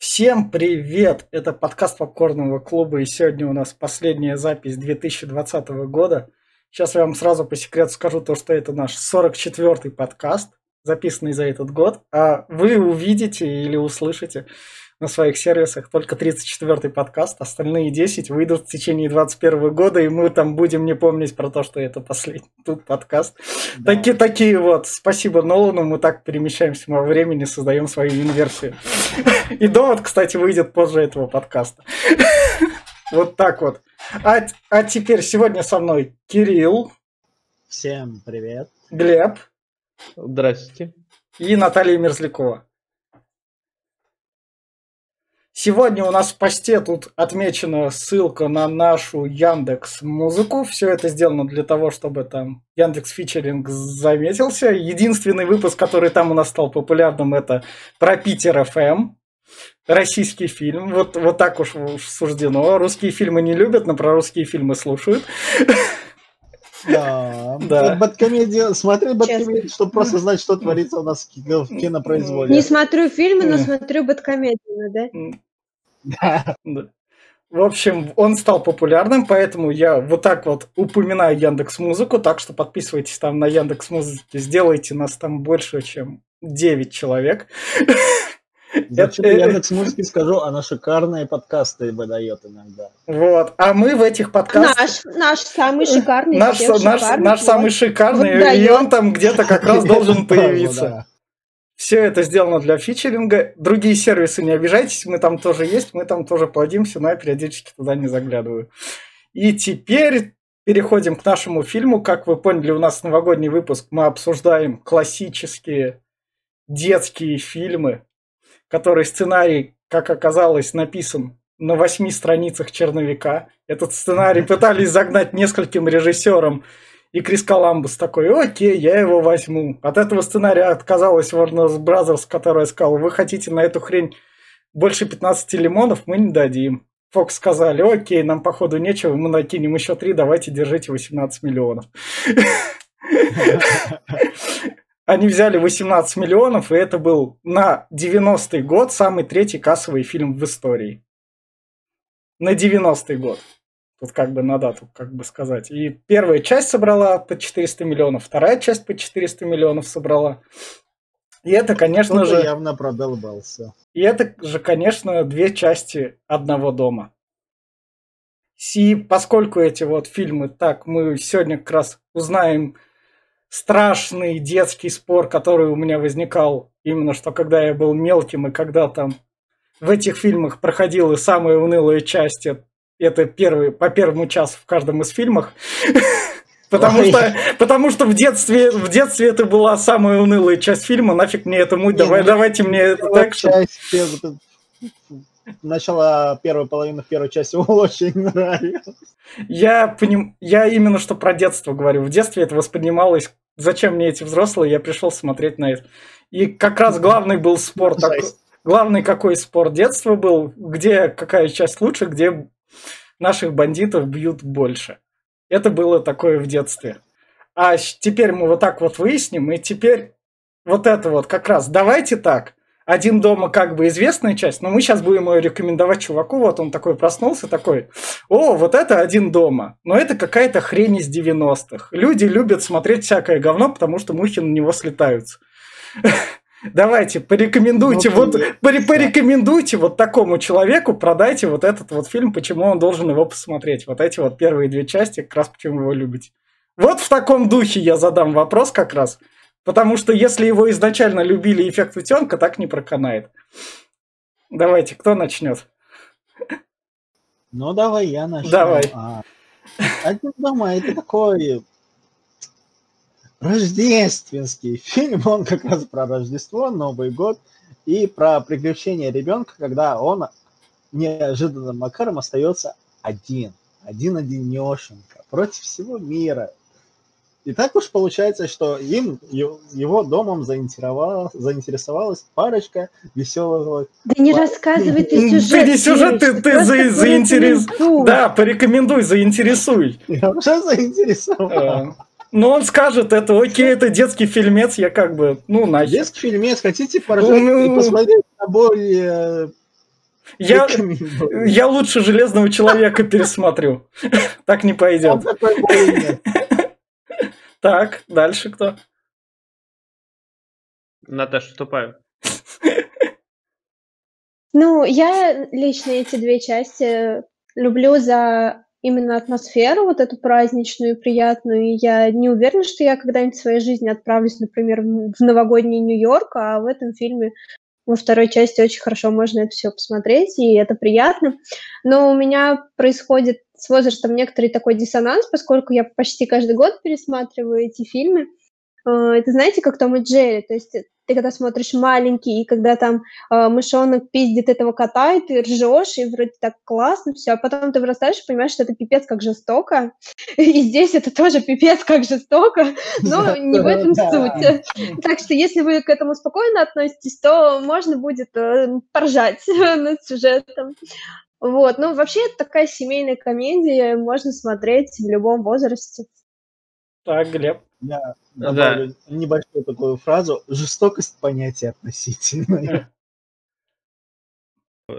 Всем привет! Это подкаст Попкорного клуба, и сегодня у нас последняя запись 2020 года. Сейчас я вам сразу по секрету скажу то, что это наш 44-й подкаст, записанный за этот год, а вы увидите или услышите на своих сервисах только 34-й подкаст, остальные 10 выйдут в течение 21 года, и мы там будем не помнить про то, что это последний тут подкаст. Да. Такие, такие вот, спасибо Нолану, мы так перемещаемся во времени, создаем свою инверсию. И довод, кстати, выйдет позже этого подкаста. Вот так вот. А, а теперь сегодня со мной Кирилл. Всем привет. Глеб. Здравствуйте. И Наталья Мерзлякова. Сегодня у нас в посте тут отмечена ссылка на нашу Яндекс Музыку. Все это сделано для того, чтобы там Яндекс Фичеринг заметился. Единственный выпуск, который там у нас стал популярным, это про Питер ФМ. Российский фильм. Вот, вот так уж суждено. Русские фильмы не любят, но про русские фильмы слушают. Да. да. Бэткомедию, смотри Бэткомедию, чтобы просто знать, что творится у нас в кинопроизводстве. Не смотрю фильмы, но смотрю Бэткомедию, да? Да. В общем, он стал популярным, поэтому я вот так вот упоминаю Яндекс Музыку, так что подписывайтесь там на Яндекс Музыке, сделайте нас там больше, чем 9 человек. Зачем я Яндекс Музыке скажу, она шикарные подкасты выдает иногда. Вот, а мы в этих подкастах... Наш, наш самый шикарный. Наш, наш, шикарный, наш самый шикарный, и он там где-то как раз должен появиться. Все это сделано для фичеринга. Другие сервисы не обижайтесь, мы там тоже есть, мы там тоже плодимся, но я периодически туда не заглядываю. И теперь переходим к нашему фильму. Как вы поняли, у нас новогодний выпуск. Мы обсуждаем классические детские фильмы, которые сценарий, как оказалось, написан на восьми страницах черновика. Этот сценарий пытались загнать нескольким режиссерам и Крис Коламбус такой, окей, я его возьму. От этого сценария отказалась Warner Brothers, которая сказала, вы хотите на эту хрень больше 15 лимонов, мы не дадим. Фокс сказали, окей, нам походу нечего, мы накинем еще три, давайте держите 18 миллионов. Они взяли 18 миллионов, и это был на 90-й год самый третий кассовый фильм в истории. На 90-й год. Тут как бы на дату, как бы сказать. И первая часть собрала по 400 миллионов, вторая часть по 400 миллионов собрала. И это, конечно же... явно продолбался. И это же, конечно, две части одного дома. И поскольку эти вот фильмы, так, мы сегодня как раз узнаем страшный детский спор, который у меня возникал именно что когда я был мелким и когда там в этих фильмах проходила самая унылая часть это первый, по первому часу в каждом из фильмах. Потому что, потому что в детстве, в детстве это была самая унылая часть фильма, нафиг мне это муть, давай, ну, давайте мне это так. Начало первой половины первой части очень нравилось. Я, поним... я именно что про детство говорю. В детстве это воспринималось, зачем мне эти взрослые, я пришел смотреть на это. И как раз главный был спор такой. Главный какой спор детства был, где какая часть лучше, где наших бандитов бьют больше. Это было такое в детстве. А теперь мы вот так вот выясним, и теперь вот это вот как раз. Давайте так. Один дома как бы известная часть, но мы сейчас будем ее рекомендовать чуваку. Вот он такой проснулся, такой, о, вот это один дома. Но это какая-то хрень из 90-х. Люди любят смотреть всякое говно, потому что мухи на него слетаются. Давайте, порекомендуйте, ну, вот, пори, порекомендуйте вот такому человеку, продайте вот этот вот фильм, почему он должен его посмотреть. Вот эти вот первые две части, как раз почему его любите. Вот в таком духе я задам вопрос как раз. Потому что если его изначально любили эффект утенка, так не проканает. Давайте, кто начнет? Ну, давай я начну. Давай. А, один дома это такой рождественский фильм, он как раз про Рождество, Новый год и про приключения ребенка, когда он неожиданным макаром остается один, один-одинешенько против всего мира. И так уж получается, что им, его домом заинтересовалась, заинтересовалась парочка веселых... Да не рассказывай ты сюжет. Ты не сюжет, ты, ты за, заинтересуй. Да, порекомендуй, заинтересуй. Я уже заинтересовал. Но он скажет, это окей, это детский фильмец, я как бы, ну, нахер. Детский фильмец, хотите поржать ну, и посмотреть на более Я, Рекомендую. я лучше Железного Человека пересмотрю. Так не пойдет. Так, дальше кто? Наташа, вступаю. Ну, я лично эти две части люблю за именно атмосферу вот эту праздничную, приятную. И я не уверена, что я когда-нибудь в своей жизни отправлюсь, например, в новогодний Нью-Йорк, а в этом фильме во второй части очень хорошо можно это все посмотреть, и это приятно. Но у меня происходит с возрастом некоторый такой диссонанс, поскольку я почти каждый год пересматриваю эти фильмы. Э, Это знаете, как Том и Джерри, то есть э, ты когда смотришь маленький, и когда там э, мышонок пиздит этого кота, и ты ржешь, и вроде так классно все, а потом ты вырастаешь и понимаешь, что это пипец как жестоко, и здесь это тоже пипец как жестоко, но не в этом суть. Так что если вы к этому спокойно относитесь, то можно будет э, поржать над сюжетом. Вот, ну вообще это такая семейная комедия, можно смотреть в любом возрасте. Так, Глеб. Я Да. добавлю небольшую такую фразу. Жестокость понятия относительное.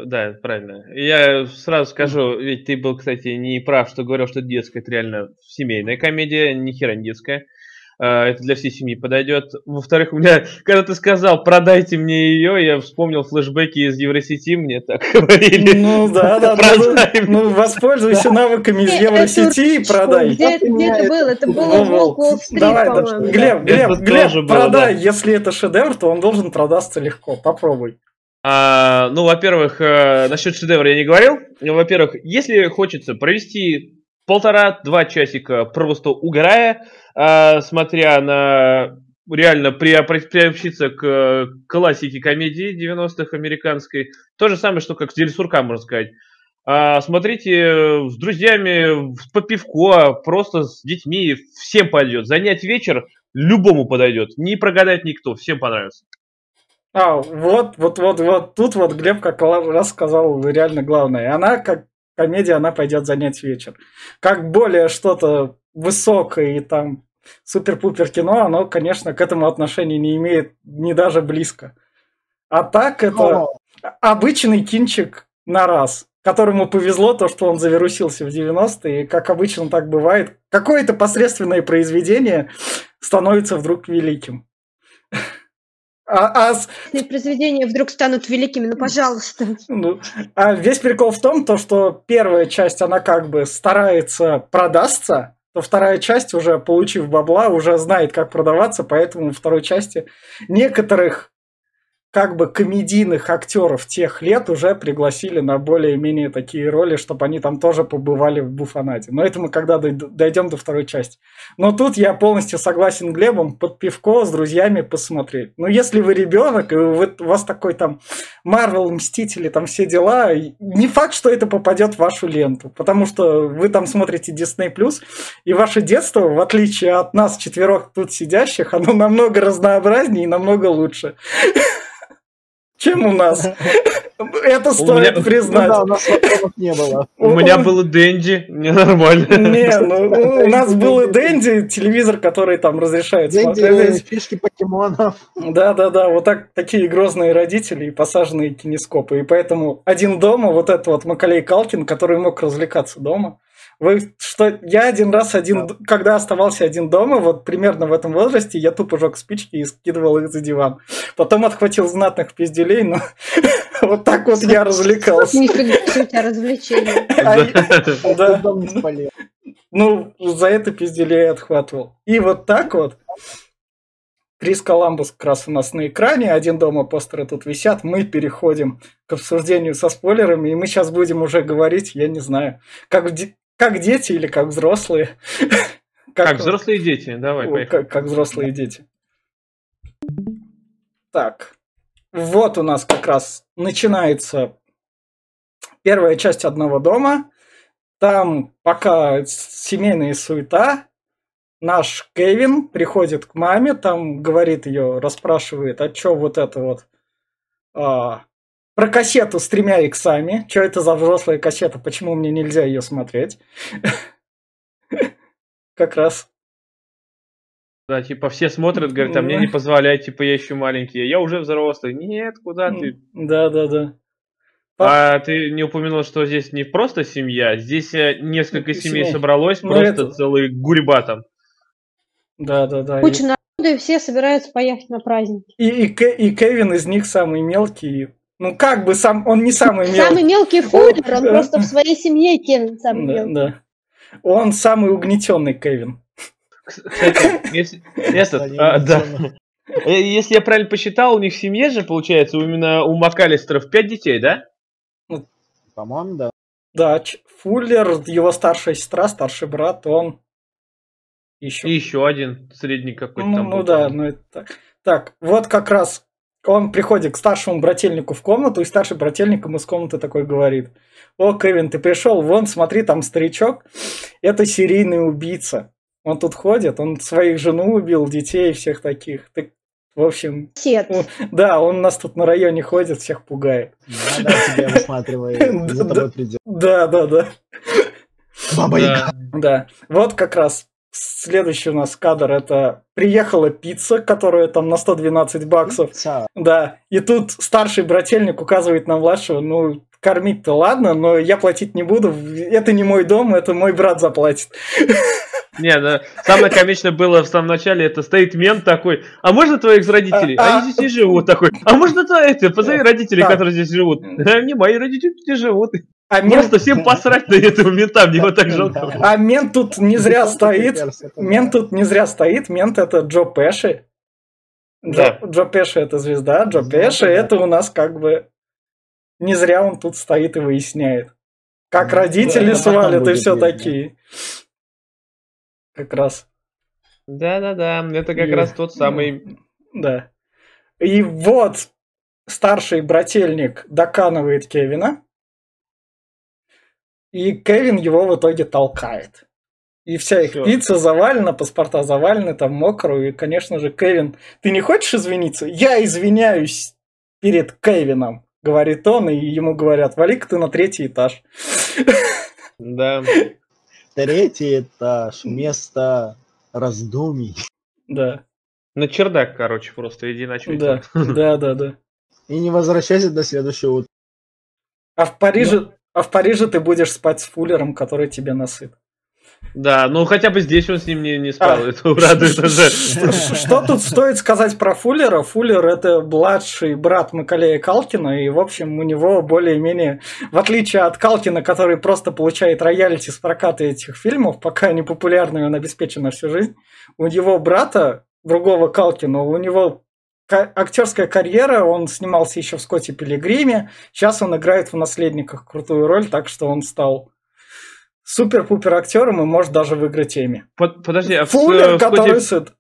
Да, правильно. Я сразу скажу, ведь ты был, кстати, не прав, что говорил, что детская, это реально семейная комедия, ни хера не детская. А, Это для всей семьи подойдет. Во-вторых, у меня, когда ты сказал, продайте мне ее, я вспомнил флешбеки из Евросети, мне так говорили. Ну да, да, да. Продай Ну, воспользуйся навыками из Евросети и продай. Где, где это было? Это было Во-во. в Волк Уолл-стрит, Давай, да. Глеб, Глеб, Это Глеб, продай. да. Если это шедевр, то он должен продаться легко. Попробуй. А, ну, во-первых, э, насчет шедевра я не говорил. Ну, Во-первых, если хочется провести полтора-два часика просто угорая, а, смотря на реально приопри- приобщиться к классике комедии 90-х американской, то же самое, что как Дельсурка, можно сказать. А, смотрите с друзьями, по пивко, просто с детьми, всем пойдет. Занять вечер любому подойдет. Не прогадает никто, всем понравится. А, вот, вот, вот, вот тут вот Глеб как раз сказал реально главное. Она как комедия, она пойдет занять вечер. Как более что-то высокое и там супер-пупер кино, оно, конечно, к этому отношения не имеет ни даже близко. А так это Но обычный кинчик на раз, которому повезло то, что он завирусился в 90-е, и как обычно так бывает, какое-то посредственное произведение становится вдруг великим. А, а произведения вдруг станут великими, ну, пожалуйста. ну, а весь прикол в том, то, что первая часть, она как бы старается продастся, то вторая часть, уже получив бабла, уже знает, как продаваться, поэтому во второй части некоторых как бы комедийных актеров тех лет уже пригласили на более-менее такие роли, чтобы они там тоже побывали в буфанате. Но это мы когда дой- дойдем до второй части. Но тут я полностью согласен Глебом, под пивко с друзьями посмотреть. Но если вы ребенок, и вы- у вас такой там Марвел, Мстители, там все дела, не факт, что это попадет в вашу ленту, потому что вы там смотрите Disney+, и ваше детство, в отличие от нас, четверых тут сидящих, оно намного разнообразнее и намного лучше, чем у нас. Это стоит меня- ну признать. да, у нас вопросов не было. У меня было Дэнди, мне нормально. Не, ну у нас был и Дэнди, телевизор, который там разрешает смотреть. фишки покемонов. Да, да, да, вот так такие грозные родители и посаженные кинескопы. И поэтому один дома, вот это вот Макалей Калкин, который мог развлекаться дома. Вы что, я один раз один, д- когда оставался один дома, вот примерно в этом возрасте, я тупо жег спички и скидывал их за диван. Потом отхватил знатных пизделей, но вот так вот я развлекался. Нифига у тебя развлечения. Да. Дом не спалил. Ну, за это пизделей отхватывал. И вот так вот. Крис Коламбус как раз у нас на экране, один дома постеры тут висят, мы переходим к обсуждению со спойлерами, и мы сейчас будем уже говорить, я не знаю, как, де- как дети или как взрослые. Как взрослые дети, давай, О, поехали. как, как взрослые дети. Так, вот у нас как раз начинается первая часть одного дома. Там пока семейная суета. Наш Кевин приходит к маме, там говорит ее, расспрашивает, а что вот это вот а, про кассету с тремя иксами. Что это за взрослая кассета? Почему мне нельзя ее смотреть? Как раз Да, типа все смотрят, говорят, а мне не позволяй, типа я еще маленький, я уже взрослый. Нет, куда ты? Да, да, да. А ты не упомянул, что здесь не просто семья, здесь э, несколько семей Семей. собралось, Ну, просто это- целый гурьба там. Да, да, да. И, Куча народу, и все собираются поехать на праздник. и, и и Кевин из них самый мелкий. Ну, как бы сам, он не самый Самый мелкий. мелкий фуллер, он просто в своей семье Кевин самый мелкий. да. Он самый угнетенный Кевин. Если, а. Э, Если я правильно посчитал, у них в семье же, получается, именно у Макалистеров 5 детей, да? По-моему, да. Да, Фуллер, его старшая сестра, старший брат, он еще. И еще один средний какой-то Ну, там ну был, да, ну это так. Так, вот как раз он приходит к старшему брательнику в комнату, и старший брательник ему из комнаты такой говорит, о, Кевин, ты пришел, вон, смотри, там старичок, это серийный убийца. Он тут ходит, он своих жену убил, детей, всех таких. Ты, в общем, Сет. Да, он у нас тут на районе ходит, всех пугает. Надо тебя высматривает, за Да, тобой придет. Да, да, да, Баба Яга. Да. да. Вот как раз следующий у нас кадр, это приехала пицца, которая там на 112 баксов. Пицца. Да, и тут старший брательник указывает на младшего, ну, кормить-то ладно, но я платить не буду, это не мой дом, это мой брат заплатит. Не, ну, самое комичное было в самом начале, это стоит мент такой, а можно твоих родителей? А, Они здесь не живут. Такой, а можно твоих? Позови родителей, которые здесь живут. «А, Не, мои родители не живут. А мент, Просто всем посрать на этого мента, мне его так жалко. а мент тут не зря стоит, мент да. тут не зря стоит, мент это Джо Пеши. Джо, Джо Пеши это звезда, Джо да. это у нас как бы не зря он тут стоит и выясняет. Как Ну, родители да, свалят и все такие. Как раз. Да-да-да, это как И- раз тот самый... Да. И вот старший брательник доканывает Кевина. И Кевин его в итоге толкает. И вся их Всё. пицца завалена, паспорта завалены, там мокро. И, конечно же, Кевин, ты не хочешь извиниться? Я извиняюсь перед Кевином, говорит он, и ему говорят, вали-ка ты на третий этаж. Да. Третий этаж, место раздумий. Да, На чердак, короче, просто иди ночуй. да, да, да, да. И не возвращайся до следующего утра. А в Париже, а в Париже ты будешь спать с фуллером, который тебе насыт. Да, ну хотя бы здесь он с ним не, не спал, А, это радует уже. Что, тут стоит сказать про Фуллера? Фуллер это младший брат Макалея Калкина, и, в общем, у него более-менее, в отличие от Калкина, который просто получает роялити с проката этих фильмов, пока они популярны, он обеспечен на всю жизнь, у его брата, другого Калкина, у него актерская карьера, он снимался еще в Скотте Пилигриме, сейчас он играет в «Наследниках» крутую роль, так что он стал супер-пупер актером и может даже выиграть Эми. Под- Подожди, а в, Фуллер, в который Скотте сыт.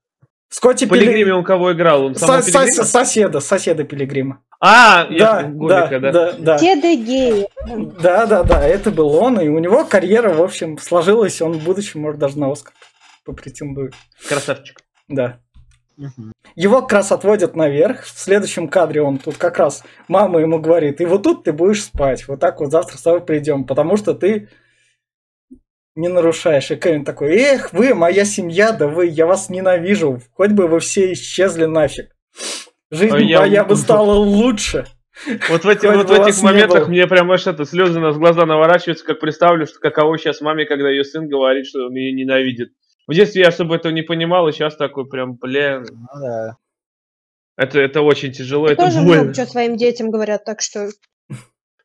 В Скотте Пилигриме он кого играл? Он Со- со- Пилигрима? соседа, соседа Пилигрима. А, Да, я да, Гомика, да. да, да. Деда геи. Да, да, да, это был он, и у него карьера, в общем, сложилась, он в будущем, может, даже на Оскар попретендует. Красавчик. Да. Мгм. Его как раз отводят наверх. В следующем кадре он тут как раз мама ему говорит, и вот тут ты будешь спать. Вот так вот завтра с тобой придем, потому что ты не нарушаешь. И Кевин такой, эх, вы, моя семья, да вы, я вас ненавижу. Хоть бы вы все исчезли нафиг. Жизнь А я- моя бы стала лучше. Вот в, эти- вот в этих моментах мне прям аж это слезы на глаза наворачиваются, как представлю, что каково сейчас маме, когда ее сын говорит, что он ее ненавидит. В детстве я особо этого не понимал, и сейчас такой прям, блин, Ну да. это, это очень тяжело, Я это тоже больно. много что своим детям говорят, так что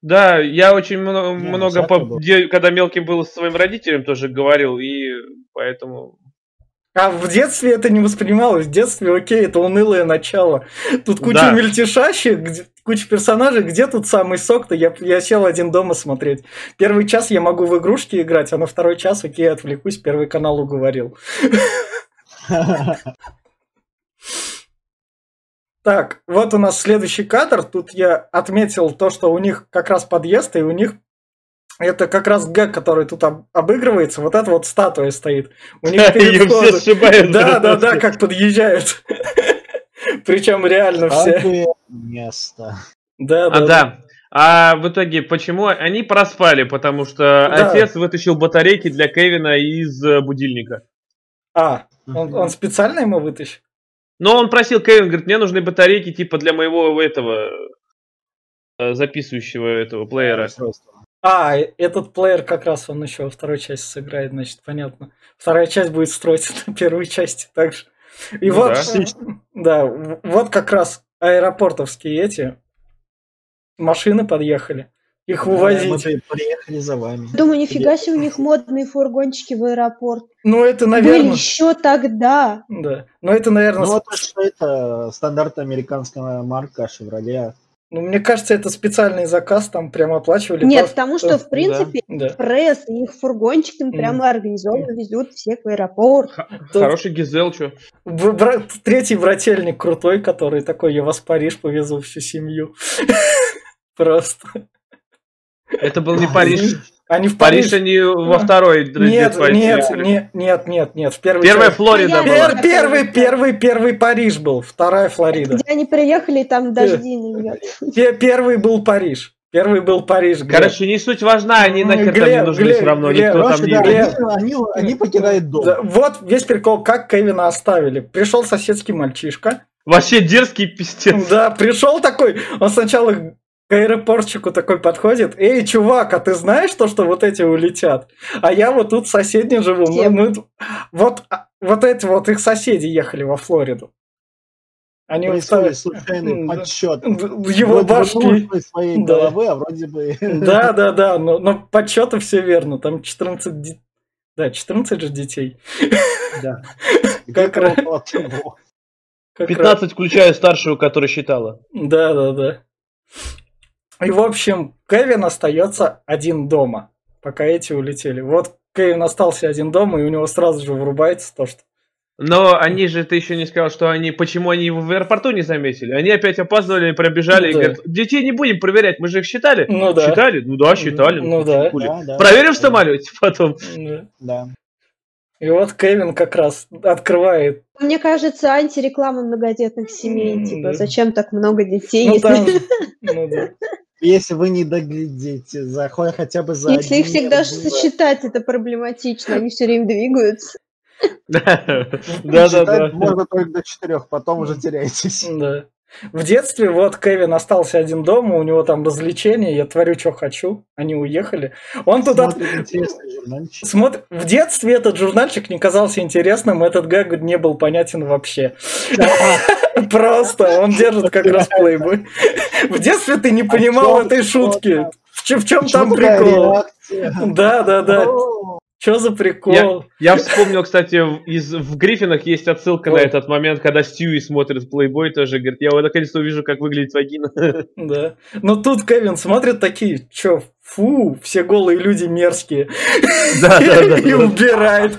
Да, я очень много, Не, много всякое по- где- когда мелким был с своим родителям, тоже говорил, и поэтому... А в детстве это не воспринималось. В детстве, окей, это унылое начало. Тут куча Да. мельтешащих, где- куча персонажей. Где тут самый сок-то? Я, я сел один дома смотреть. Первый час я могу в игрушки играть, а на второй час, окей, отвлекусь, первый канал уговорил. Так, вот у нас следующий кадр. Тут я отметил то, что у них как раз подъезд, и у них это как раз гэг, который тут об- обыгрывается. Вот эта вот статуя стоит. У них перед Ее все сшибают. Да, да, да, как подъезжают. Причем реально все. Место. Да, А, да. да. А в итоге, почему они проспали? Потому что Да. отец вытащил батарейки для Кевина из э, будильника. А, он, он специально ему вытащил? Но он просил Кевин, говорит, мне нужны батарейки типа для моего этого э, записывающего этого плеера. Устройство. А, э- этот плеер как раз он еще во второй части сыграет, значит, понятно. Вторая часть будет строиться на первой части также. И Ну вот, да. да, вот как раз аэропортовские эти машины подъехали. Их Да, Мы вывозить. при- приехали за вами. Думаю, нифига себе у них модные фургончики в аэропорт. Ну, это, Были наверное... еще тогда. Да. Но это, наверное, Ну, вот что это стандартная американская марка Chevrolet. Ну, мне кажется, это специальный заказ, там прям оплачивали. Нет, потому что, в принципе, Да. пресс и их фургончик Мгм. прямо организованно везут всех в аэропорт. Тут Хороший Гизел, что? бра- Третий брательник крутой, который такой, я вас в Париж повезу всю семью. Просто. Это был не Париж. Они в Париж Париж... они во второй Нет, нет, нет, нет, нет, нет. В первой Первая части- Флорида я- была. Пер- первый, первый, первый Париж был, вторая Флорида. Где они приехали, там дожди не льет. Пе- Первый был Париж. Первый был Париж. Глеб. Короче, не суть важна, они М, нахер там не Глеб, нужны Глеб, все равно, Глеб, никто там Короче, не да, Глеб. они, они покидают дом. Да, вот весь прикол, как Кевина оставили. Пришел соседский мальчишка. Вообще дерзкий пиздец. Да, пришел такой. Он сначала к аэропортчику такой подходит. Эй, чувак, а ты знаешь то, что вот эти улетят? А я вот тут в соседнем живу. Мы- мы вот, а, вот эти вот их соседи ехали во Флориду. Они устали- случайный Да. подсчет. Его Вроде бы башки. нужной своей Да. головы, а вроде бы... Да, да, да, но, но подсчеты все верно. Там 14 ди- Да, 14 же детей. Да. Как раз. 15, включая старшую, которая считала. Да, да, да. И, в общем, Кевин остается один дома, пока эти улетели. Вот Кевин остался один дома, и у него сразу же врубается то, что... Но они же, ты еще не сказал, что они, почему они его в аэропорту не заметили. Они опять опоздывали, пробежали и Да. говорят, детей не будем проверять, мы же их считали. Ну да. Считали? Ну да, считали. Ну да. хули. Да, да. Проверим в самолете потом. Да. Да. И вот Кевин как раз открывает. Мне кажется, антиреклама многодетных семей. М, Типа, да. зачем так много детей? Ну, если там... ну да. Если вы не доглядите, за хо- хотя бы за если их всегда из- сосчитать, это проблематично. Они все время двигаются. Да-да-да. Считать можно только до четырех, потом уже теряетесь. Да. В детстве вот Кевин остался один дома, у него там развлечения, я творю, что хочу, они уехали. Он тут от-. Смотр... В детстве этот журнальчик не казался интересным, этот гэг не был понятен вообще. Просто он держит как раз плейбой. В детстве ты не понимал чём- этой шутки. В чем, там прикол? Да, да, да. Что за прикол? Я вспомнил, кстати, в- из, в Гриффинах есть отсылка на Ой. этот момент, когда Стюи смотрит Playboy тоже, говорит, я вот наконец-то увижу, как выглядит вагина. Да. Но тут Кевин смотрит такие, чё, фу, все голые люди мерзкие. Да-да-да. И убирает.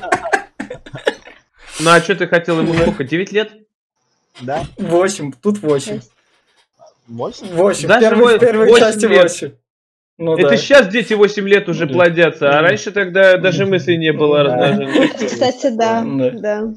Ну а что ты хотел ему сколько, 9 лет? Да? Восемь, тут восемь. Восемь? Восемь, Даже первый, в во- первой восемь части лет. восемь. Ну Это да. сейчас дети 8 лет уже Да. плодятся, а Да. раньше тогда даже мысли не было Да. размножения. Кстати, да. Да. да.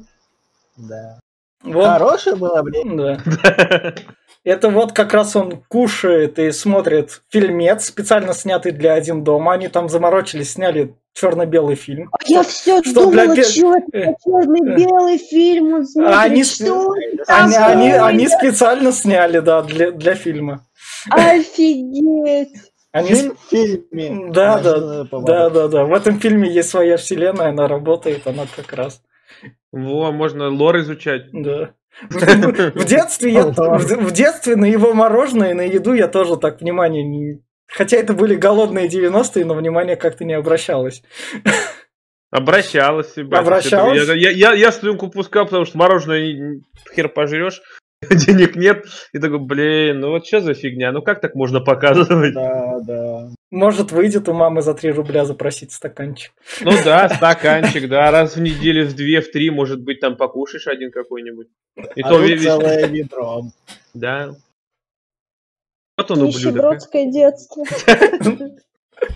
Да. Вот, Хорошее было время. да. Это вот как раз он кушает и смотрит фильмец, специально снятый для один дома. Они там заморочились, сняли черно-белый фильм. А я все Что для думала, пе- что это черно-белый фильм. Он смотрит, они что Они, они, они специально сняли, да, для, для фильма. Офигеть. Они, Фильм в фильме. Да, да, да, да, да. В этом фильме есть своя вселенная, она работает, она как раз. Во, можно лор изучать. Да. В, детстве я, в, детстве на его мороженое на еду я тоже так внимания не... Хотя это были голодные 90-е, но внимание как-то не обращалось. Обращалась. Обращалась? Я, я, я, я слюнку пускал, потому что мороженое хер пожрешь, денег нет. И такой, блин, ну вот что за фигня? Ну как так можно показывать? Да, да. Может, выйдет у мамы за 3 рубля запросить стаканчик. Ну да, стаканчик, да, раз в неделю, в две, в три, может быть, там покушаешь один какой-нибудь. И а то тут весь, целое ведро. да. Вот он ублюдок. а. Детство.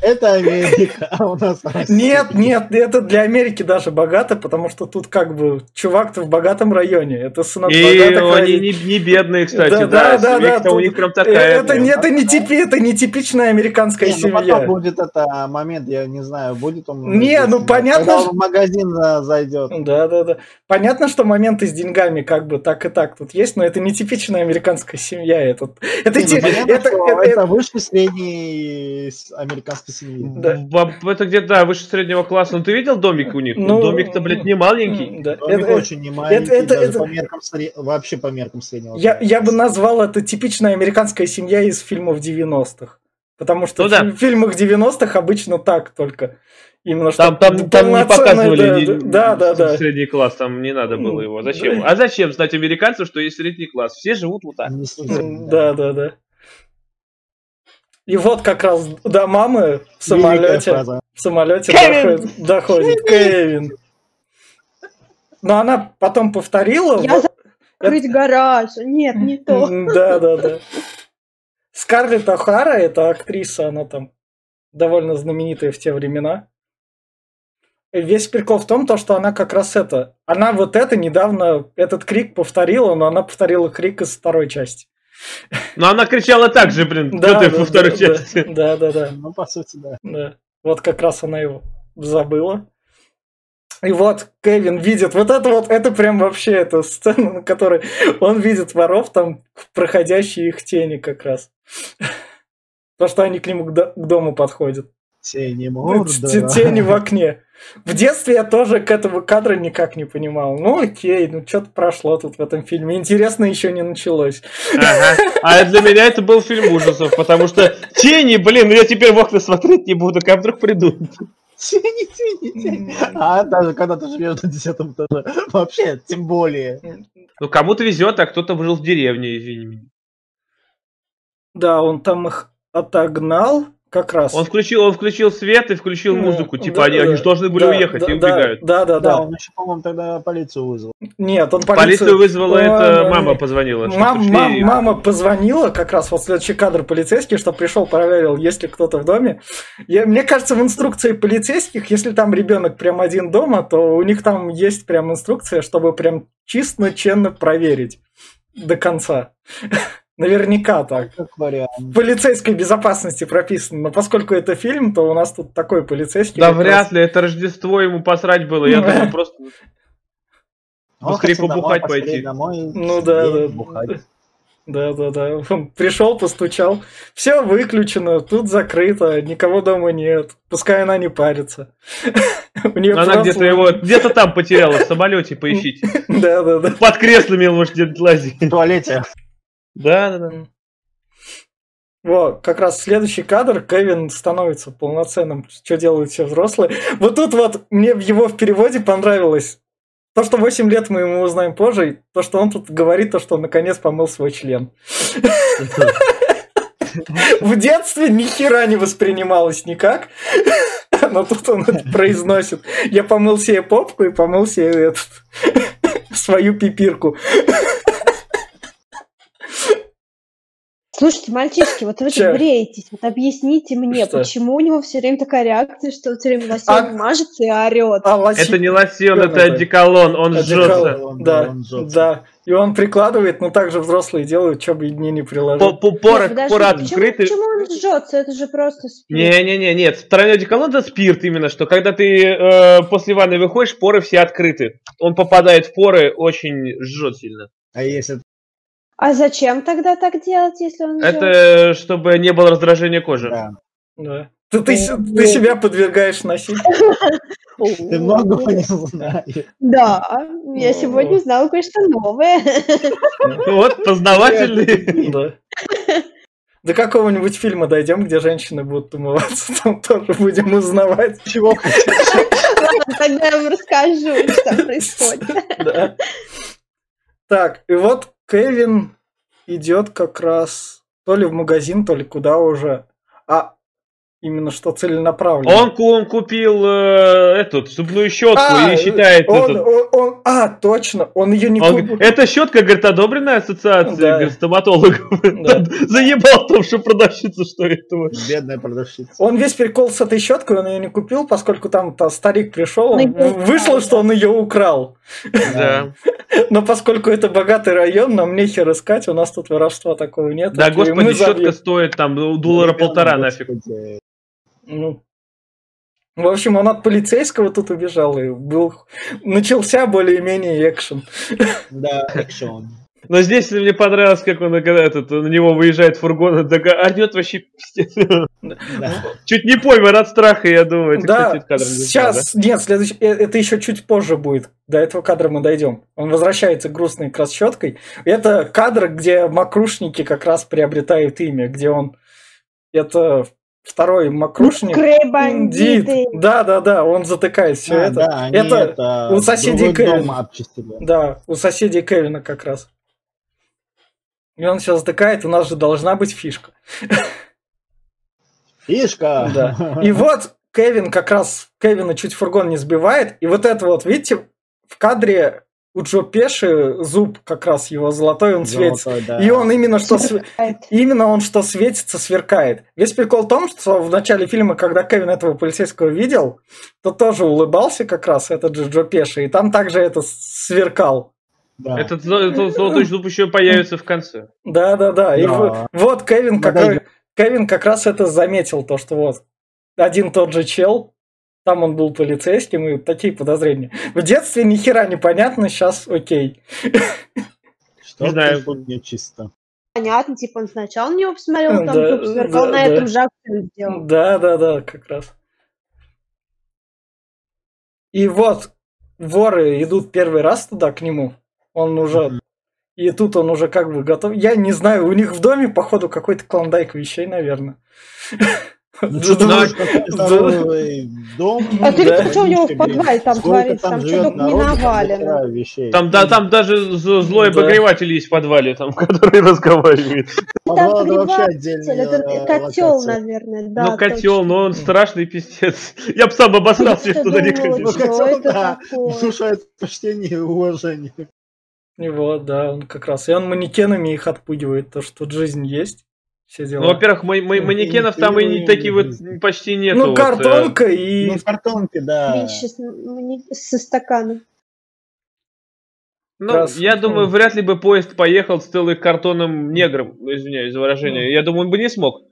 Это Америка, а у нас Россия. Нет, нет, это для Америки даже богато, потому что тут как бы чувак-то в богатом районе. Это сынок И богатых они не, не бедные, кстати, Да, да. да, да, да, у них прям Э, такая. Это, не, это, не типи, это не типичная американская Не, ну потом семья. будет это момент, я не знаю, будет он... Не, здесь, ну понятно, Когда что- он в магазин а, зайдет. Да, да, да. Понятно, что моменты с деньгами как бы так и так тут есть, но это не типичная американская семья. Это, это, Не, ну те- понятно, это- это- это выше средней американской семьи. Да. В- Это где-то да, выше среднего класса. Ну ты видел домик у них? Ну, Домик-то, блядь, не маленький. да. Домик Это- очень не маленький, это- даже это- по меркам вообще по меркам среднего. Я, я бы класса. назвал это типичная американская семья из фильмов 90-х. Потому что Ну да. в фильмах 90-х обычно так только. Именно что Там, там, там не показывали да, да, да, да. средний класс, там не надо было его. Зачем? Да. А зачем знать американцам, что есть средний класс? Все живут вот так. Да, да, да. И вот как раз до мамы в самолете, в самолете Кевин! доходит, доходит Кевин. Но она потом повторила. Я вот- Открыть гараж. Нет, не то. Да, да, да. Скарлетт О'Хара, это актриса, она там довольно знаменитая в те времена. Весь прикол в том, то, что она как раз это... Она вот это недавно, этот крик повторила, но она повторила крик из второй части. Но она кричала так же, блин, Да, да, во второй да, части. Да, да, да. Ну, по сути, да. Да. Вот как раз она его забыла. И вот Кевин видит вот это вот, это прям вообще эта сцена, на которой он видит воров, там проходящие их тени как раз. То, что они к нему к дому подходят. Тени Т- морда. Тени в окне. В детстве я тоже к этому кадру никак не понимал. Ну окей, ну что-то прошло тут в этом фильме. Интересно еще не началось. Ага. А для меня это был фильм ужасов, потому что тени, блин, ну я теперь в окна смотреть не буду, как вдруг придут. Тени, тени, тени. А даже когда ты живешь на десятом этаже. Вообще, тем более. Ну кому-то везет, а кто-то жил в деревне, извини меня. Да, он там их отогнал как раз. Он включил, он включил свет и включил Ну, музыку, типа да, они, они же должны были да, уехать да, и да, убегают. Да, да, Да, да. он еще, по-моему, тогда полицию вызвал. Нет, он Полицию вызвала Ой, это, мама позвонила. Мам- мам- и- мама позвонила, как раз вот следующий кадр полицейский, что пришел, проверил, есть ли кто-то в доме. Я, мне кажется, в инструкции полицейских, если там ребенок прям один дома, то у них там есть прям инструкция, чтобы прям чисто, честно проверить до конца. Наверняка так. Как вариант. В полицейской безопасности прописано. Но поскольку это фильм, то у нас тут такой полицейский. Да как раз. вряд ли, это Рождество ему посрать было. Я Ну, думаю, просто... Он Быстрее побухать пойти. Ну да, да. Да, да, да. Он пришел, постучал. Все выключено, тут закрыто, никого дома нет. Пускай она не парится. Она где-то его, где-то там потеряла, в самолете поищите. Да, да, да. Под креслами он может где-то лазить. В туалете. Да, да, да. Вот, как раз следующий кадр, Кевин становится полноценным, что делают все взрослые. Вот тут вот мне в его в переводе понравилось. То, что 8 лет мы ему узнаем позже, и то, что он тут говорит, то, что он наконец помыл свой член. В детстве ни хера не воспринималось никак. Но тут он это произносит. Я помыл себе попку и помыл себе этот, свою пипирку. Слушайте, мальчишки, вот вы тут бреетесь, вот объясните мне, Что? почему у него все время такая реакция, что он все время лосьон А- мажется и орет. А лоси- Это не лосьон, это одеколон, он жжется. Да, он жжется. да. И он прикладывает, но также взрослые делают, что бы мне не По- приложил. по- Порох, Нет, подожди, порох почему, открытый. почему он жжется? Это же просто спирт. Не-не-не, нет, тройной одеколон это спирт именно, что когда ты э, после ванны выходишь, поры все открыты. Он попадает в поры, очень жжет сильно. А если А зачем тогда так делать, если он? Это чтобы не было раздражения кожи. да. Да. Ты, ты, ты себя подвергаешь насилию. ты многого не знаешь. Да, я сегодня узнала кое-что новое. Вот, познавательный. Да. До какого-нибудь фильма дойдем, где женщины будут умываться, там тоже будем узнавать. Чего Ладно, тогда я вам расскажу, что происходит. Да. Так, и вот Кевин идет как раз то ли в магазин, то ли куда уже. Именно что целенаправленно. Он, он купил э, эту зубную щетку А, и считает он, этот- он- он- а, точно, он ее не Он купил. эта щетка, говорит, одобренная ассоциация Да. говорит, стоматологов. Да. Заебал там, что продавщица, что этого. Бедная продавщица. Он весь прикол с этой щеткой, он ее не купил, поскольку там-то старик пришел, он- Ну, её вышло, что он ее украл. Да. Но поскольку это богатый район, нам нехер искать, у нас тут воровства такого нет. Да, господи, щетка стоит там ну, доллара Ребенок, полтора нафиг. Ну, в общем, он от полицейского тут убежал, и был... начался более-менее экшен. Да, экшон. Но здесь мне понравилось, как он когда этот, на него выезжает фургон, и так орет вообще пиздец. Да. Чуть не пойман от страха, я думаю. Это, да, кстати, кадр сейчас, нет, следующий, э, это еще чуть позже будет. До этого кадра мы дойдем. Он возвращается грустной красщеткой. Это кадр, где макрушники как раз приобретают имя, где он... Это второй макрушник. Бандиты. Да, да, да, он затыкает все А, это. да, они это это у соседей другой дом Кевин. обчистили. Да, у соседей Кевина как раз. И он все затыкает, у нас же должна быть фишка. Фишка! Да. И вот Кевин как раз, Кевина чуть фургон не сбивает, и вот это вот, видите, в кадре у Джо Пеши зуб как раз его золотой, он светится. Золотой, да. И он именно что св- именно он что светится, сверкает. Весь прикол в том, что в начале фильма, когда Кевин этого полицейского видел, то тоже улыбался как раз этот же Джо Пеши, и там также это сверкал. Да. Этот, этот золотой зуб еще появится в конце. Да, да, да. И Да. вот Кевин как, Кевин как раз это заметил, то, что вот один тот же чел, там он был полицейским, и такие подозрения. В детстве ни хера непонятно, сейчас окей. Что Не знаю. тут нечисто. Понятно, типа он сначала на него посмотрел, там Да, сверкал, да, на да. этом акцент сделал. Да, да, да, как раз. И вот воры идут первый раз туда к нему. Он уже... И тут он уже как бы готов. Я не знаю, у них в доме, походу, какой-то клондайк вещей, наверное. Ну, дом? А ты Да. видел, что у него в подвале там творится? Там только не там навалено. Там, да, там даже злой Да. обогреватель есть в подвале, там, который разговаривает. Вообще обогреватель, отдельная это котел, наверное, да. ну, котел, но он страшный пиздец. Я бы сам обосрался, если туда не ходил. Ну, котел, да. Внушает почтение и уважение. И вот, да, он как раз. И он манекенами их отпугивает, то, что тут жизнь есть. Все дела. Ну, во-первых, ма- ма- Ну, манекенов там и не не такие вот жизнь. почти нету. Ну, вот, э, картонка и... Ну, в картонке, да. Меньше с- со стакана. Ну, раз. я думаю, вряд ли бы поезд поехал с целым картонным негром, ну, извиняюсь за выражение. Я думаю, он бы не смог.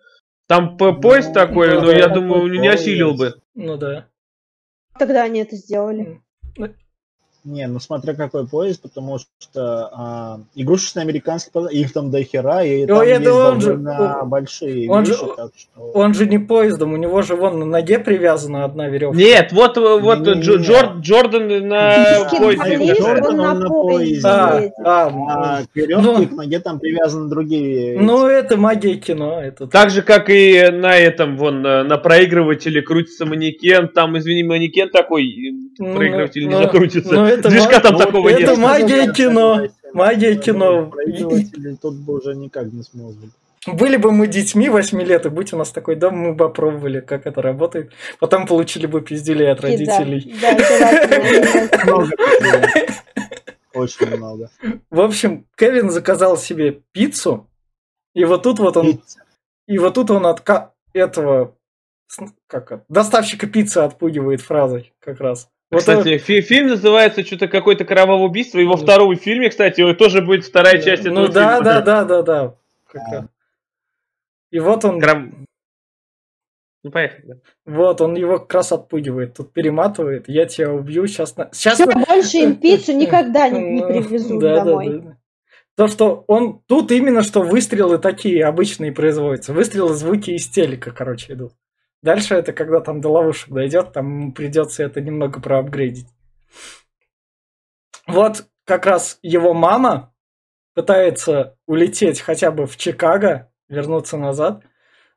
Там поезд Ну, такой, да, но да, я думаю, не поезд. осилил бы. Ну да. Тогда они это сделали. Не, ну смотря какой поезд, потому что а, игрушечный американский поезд, их там до хера, и там Ой, это есть он же- большие он же- вещи, так что... Он же не поездом, у него же вон на ноге привязана одна веревка. Нет, вот, вот Не-не-не. Джо- Джор- Джордан на поезде. Близ, Джордан, он на на поезде. А, а, А к веревке Ну. к ноге там привязаны другие... ну это магия кино. Это Так же, как и на этом, вон, на, на проигрывателе крутится манекен, там, извини, манекен такой, Ну, проигрыватель не ну, закрутится. ну, это Движка там такого это нет. магия кино. Магия кино. Тут бы уже никак не смогли. Были бы мы детьми 8 лет, и будь у нас такой дом, мы бы попробовали, как это работает. Потом получили бы пиздюлей от родителей. Очень много. В общем, Кевин заказал себе пиццу, и вот тут вот он, и вот тут он от этого, как это, доставщика пиццы отпугивает фразой как раз. Вот Кстати, фи- фильм называется что-то какое-то кровавое убийство. И во Да. втором фильме, кстати, тоже будет вторая часть этого Ну да, фильма. да, да, да, да. Да. И вот он, Ну, поехали. да. вот он его как раз отпугивает, тут перематывает, я тебя убью, сейчас... На... Сейчас Всё, больше им пиццу никогда не, не привезут да, да, домой. да, да. То, что он... Тут именно что выстрелы такие обычные производятся. Выстрелы, звуки из телека, короче, идут. Дальше это когда там до ловушек дойдет, там придется это немного проапгрейдить. Вот как раз его мама пытается улететь хотя бы в Чикаго, вернуться назад.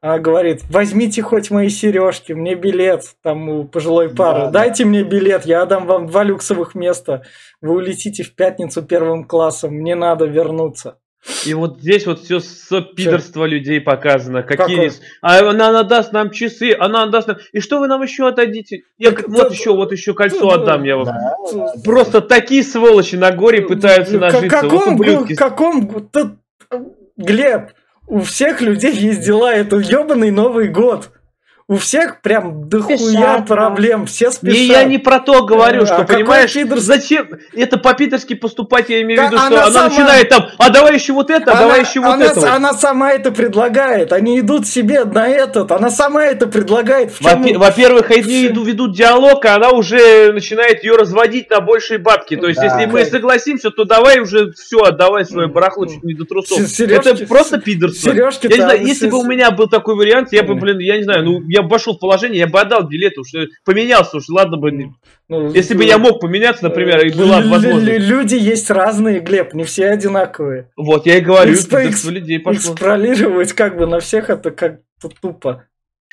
Она говорит, возьмите хоть мои сережки, мне билет там у пожилой пары. Да, Дайте мне билет, я дам вам два люксовых места. Вы улетите в пятницу первым классом, мне надо вернуться. И вот здесь вот все сопидорство людей показано. Какие... Какое? А она, она даст нам часы, она даст нам... И что вы нам еще отдадите? Я Так, вот да, еще, вот еще кольцо да, отдам я вам. Да, Просто такие сволочи на горе пытаются К- нажиться. Вот каком, ублюдки. каком, Глеб, у всех людей есть дела, это ебаный Новый год. У всех прям дохуя да. проблем, все спешат. Не, я не про то говорю, А что, какой понимаешь, пидорс- зачем это по-питерски поступать, я имею в Да виду, что она она, сама- начинает там, а давай еще вот это, а давай еще вот она, это. вот». она сама это предлагает, они идут себе на этот, она сама это предлагает. В чем- Во- Во-первых, они ведут диалог, а она уже начинает ее разводить на большие бабки. То есть, Да. если мы согласимся, то давай уже все, отдавай свое Мгм. барахло чуть не до трусов. Се- Сережки- Это просто пидорство. Сережки Я не знаю, если с- бы у меня был такой вариант, я бы, блин, я не знаю, ну, я бы вошел в положение, я бы отдал билеты, уж э, поменялся уж, ладно бы. ну, Если бы я мог поменяться, например, и была возможность. Люди есть разные, Глеб, не все одинаковые. Вот, я и говорю, пидорство людей пошло. Как бы на всех это как-то тупо.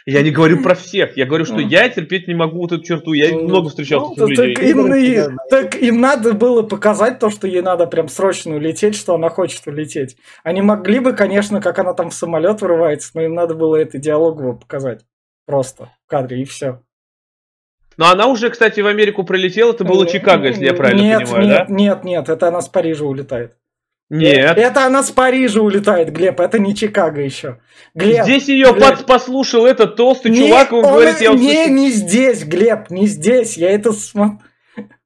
Я не говорю про всех, я говорю, что Мгм. я терпеть не могу вот эту черту, я Ну, много встречал ну, так, людей. им, и- так им надо было показать то, что ей надо прям срочно улететь, что она хочет улететь. Они могли бы, конечно, как она там в самолет вырывается, но им надо было это диалогово показать. Просто в кадре, и все. Но она уже, кстати, в Америку прилетела, это было Чикаго, если я правильно нет, понимаю, нет, да? Нет, нет, это она с Парижа улетает. Нет. Это она с Парижа улетает, Глеб, это не Чикаго еще. Глеб, Здесь ее Глеб. послушал этот толстый не, чувак, и он он- говорит, я не, услышал. не здесь, Глеб, не здесь, я это смотрю.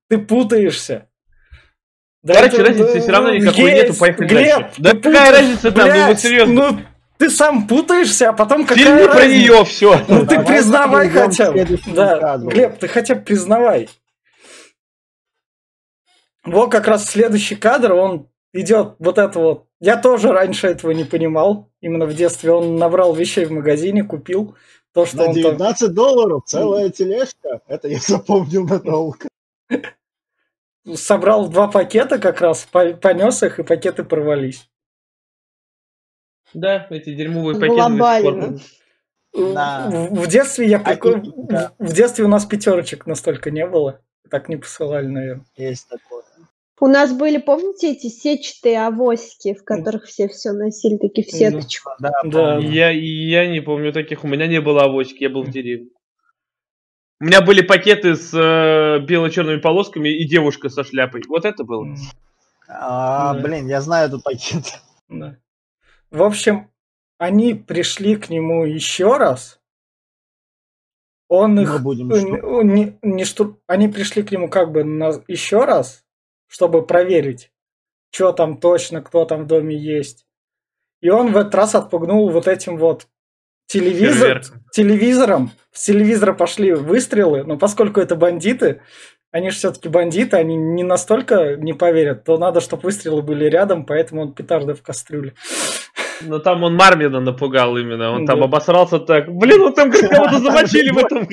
Ты путаешься. Да Короче, это- разницы всё равно никакой есть, нету, поехали Глеб, дальше. Да какая путаешь, разница там, ну вот блядь, серьезно. Ну, ты сам путаешься, а потом какая фильме про разница? нее все. Ну ты признавай хотя бы. Да. Глеб, ты хотя бы признавай. Вот как раз следующий кадр, он идет вот это вот. Я тоже раньше этого не понимал. Именно в детстве он набрал вещей в магазине, купил то, что На он там... 19 долларов целая тележка. Это я запомнил надолго. собрал два пакета как раз, по- понес их, и пакеты порвались. Да, эти дерьмовые пакеты. Глобально. Да. В, в детстве я А прикол- и- да. в, в детстве у нас пятерочек настолько не было. Так не посылали, наверное. Есть такое. У нас были, помните, эти сетчатые авоськи, в которых все все носили, такие в сеточку? Да, Да. помню. Я, я не помню таких, у меня не было авоськи, я был в деревне. У меня были пакеты с э, бело-черными полосками и девушка со шляпой. Вот это было. А, Да. блин, я знаю этот пакет. Да. В общем, они пришли к нему еще раз. Он Мы их будем э, что? не, не шту- они пришли к нему как бы на, еще раз, чтобы проверить, что там точно, кто там в доме есть. И он в этот раз отпугнул вот этим вот телевизор, телевизором. С телевизора пошли выстрелы, но поскольку это бандиты, они же все-таки бандиты, они не настолько не поверят, то надо, чтобы выстрелы были рядом, поэтому он петарды в кастрюле. Но там он Мармина напугал именно. Он там Да. обосрался так. Блин, он там как кого-то замочили в этом.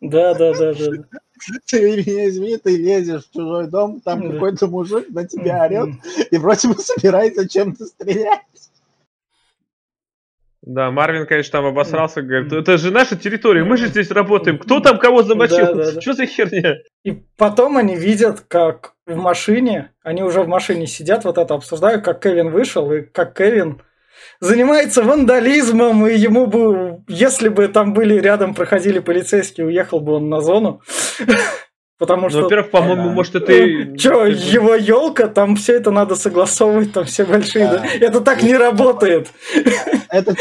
Да, да, да, да. да. Ты меня извини, ты лезешь в чужой дом, там Да. какой-то мужик на тебя орет, и вроде бы собирается чем-то стрелять. Да, Марвин, конечно, там обосрался, говорит, это же наша территория, мы же здесь работаем. Кто там кого замочил? Да, да, да. Что за херня? И потом они видят, как в машине, они уже в машине сидят, вот это обсуждают, как Кевин вышел, и как Кевин занимается вандализмом, и ему бы, если бы там были рядом, проходили полицейские, уехал бы он на зону. Потому Ну, что... во-первых, по-моему, Да. может, это. Че, его елка, там все это надо согласовывать, там все большие. Да. Это так не работает. Это-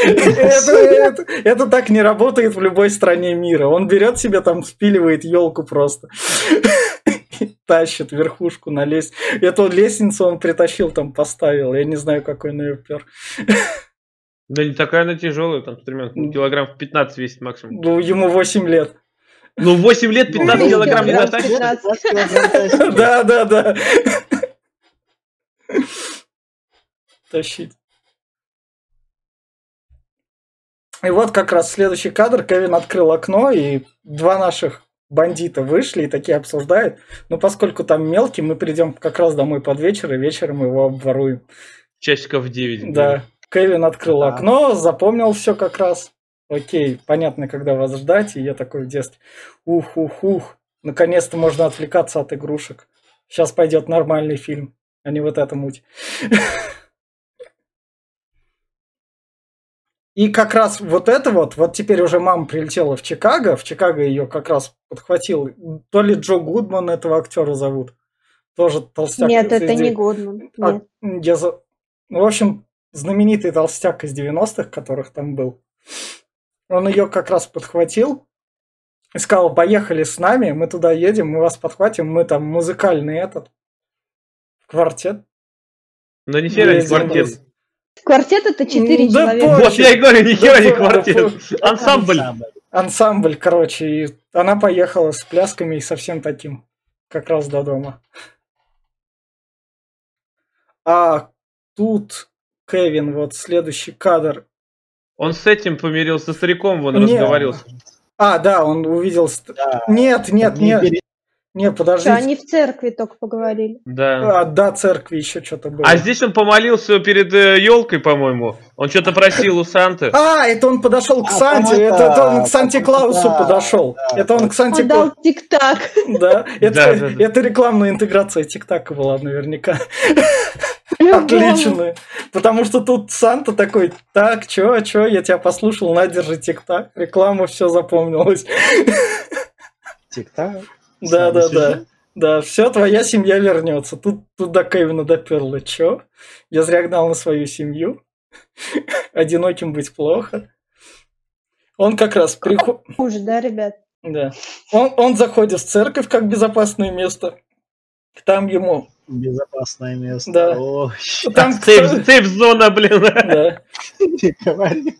это так не работает в любой стране мира. Он берет себе там, спиливает елку просто. Тащит верхушку на лестницу. Эту лестницу он притащил, там поставил. Я не знаю, какой он ее пер. Да не такая она тяжелая, там, стремянка, килограмм в 15 весит максимум. Ну, ему 8 лет. Ну, 8 лет 15 Ну, килограмм не дотащишь? 15. Да, да, да. Тащить. И вот как раз следующий кадр. Кевин открыл окно, и два наших бандита вышли и такие обсуждают. Но поскольку там мелкий, мы придем как раз домой под вечер, и вечером его обворуем. Часиков 9. Да. Кевин открыл Ага. окно, запомнил все как раз. Окей, понятно, когда вас ждать. И я такой в детстве. Ух-ух-ух. Наконец-то можно отвлекаться от игрушек. Сейчас пойдет нормальный фильм, а не вот эта муть. И как раз вот это вот, вот теперь уже мама прилетела в Чикаго, в Чикаго ее как раз подхватил, то ли Джо Гудман этого актера зовут, тоже толстяк. Нет, это не Гудман. а, Нет. я за- ну, в общем, знаменитый толстяк из 90-х, которых там был. Он ее как раз подхватил и сказал, поехали с нами, мы туда едем, мы вас подхватим, мы там музыкальный этот квартет. Но не Лезем квартет. Квартет это четыре Да человека. Вот я и говорю, ни хера не квартет. Ансамбль. ансамбль, короче, и она поехала с плясками и совсем таким, как раз до дома. А тут Кевин, вот следующий кадр. Он с этим помирился, со стариком, вон Не. разговорился. А, да, он увидел... Да. Нет, нет, Не нет, не, Что, подождите. они в церкви только поговорили. Да. А, да, церкви еще что-то было. А здесь он помолился перед елкой, по-моему. Он что-то просил у Санты. А, это он подошел к А, Санте, это, это он к Санте Клаусу да, подошел. да, это он к Санте Он дал Клаусу. тик-так. Да, это, Да, да, да. это рекламная интеграция ТикТака была наверняка. Отлично. Потому что тут Санта такой, так, чё, чё, я тебя послушал, на, держи ТикТак. Реклама, все запомнилось. Тик-так. Да, да, да. Да, все, твоя семья вернется. Тут туда Кевина доперло. Чё? Я зря гнал на свою семью. Одиноким быть плохо. Он как раз приходит... Хуже, да, ребят? Да. Он, он заходит в церковь как безопасное место. Там ему... Безопасное место. Да. Ой, Там, Сейф, кто- сейф-зона, блин. да. не говори.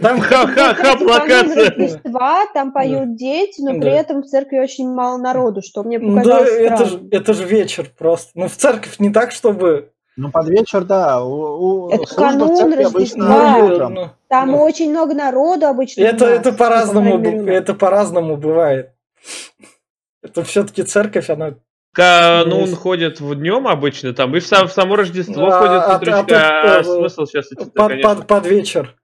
Там Ха-ха-ха, Канун локация. Рождества, там поют дети, но Да. при этом в церкви очень мало народу, что мне Да, показалось это же, это же вечер просто. Ну, в церковь не так, чтобы... Ну, под вечер, да. У, у Это канун Рождества. Да. ну, Там ну, очень много народу обычно. это, нас, это ну, по-разному, это по-разному бывает. Это все-таки церковь, она... Канун Есть. ходит в днем обычно там, и в, сам- в само Рождество А, ходит а- а А смысл сейчас под, конечно. под, под вечер.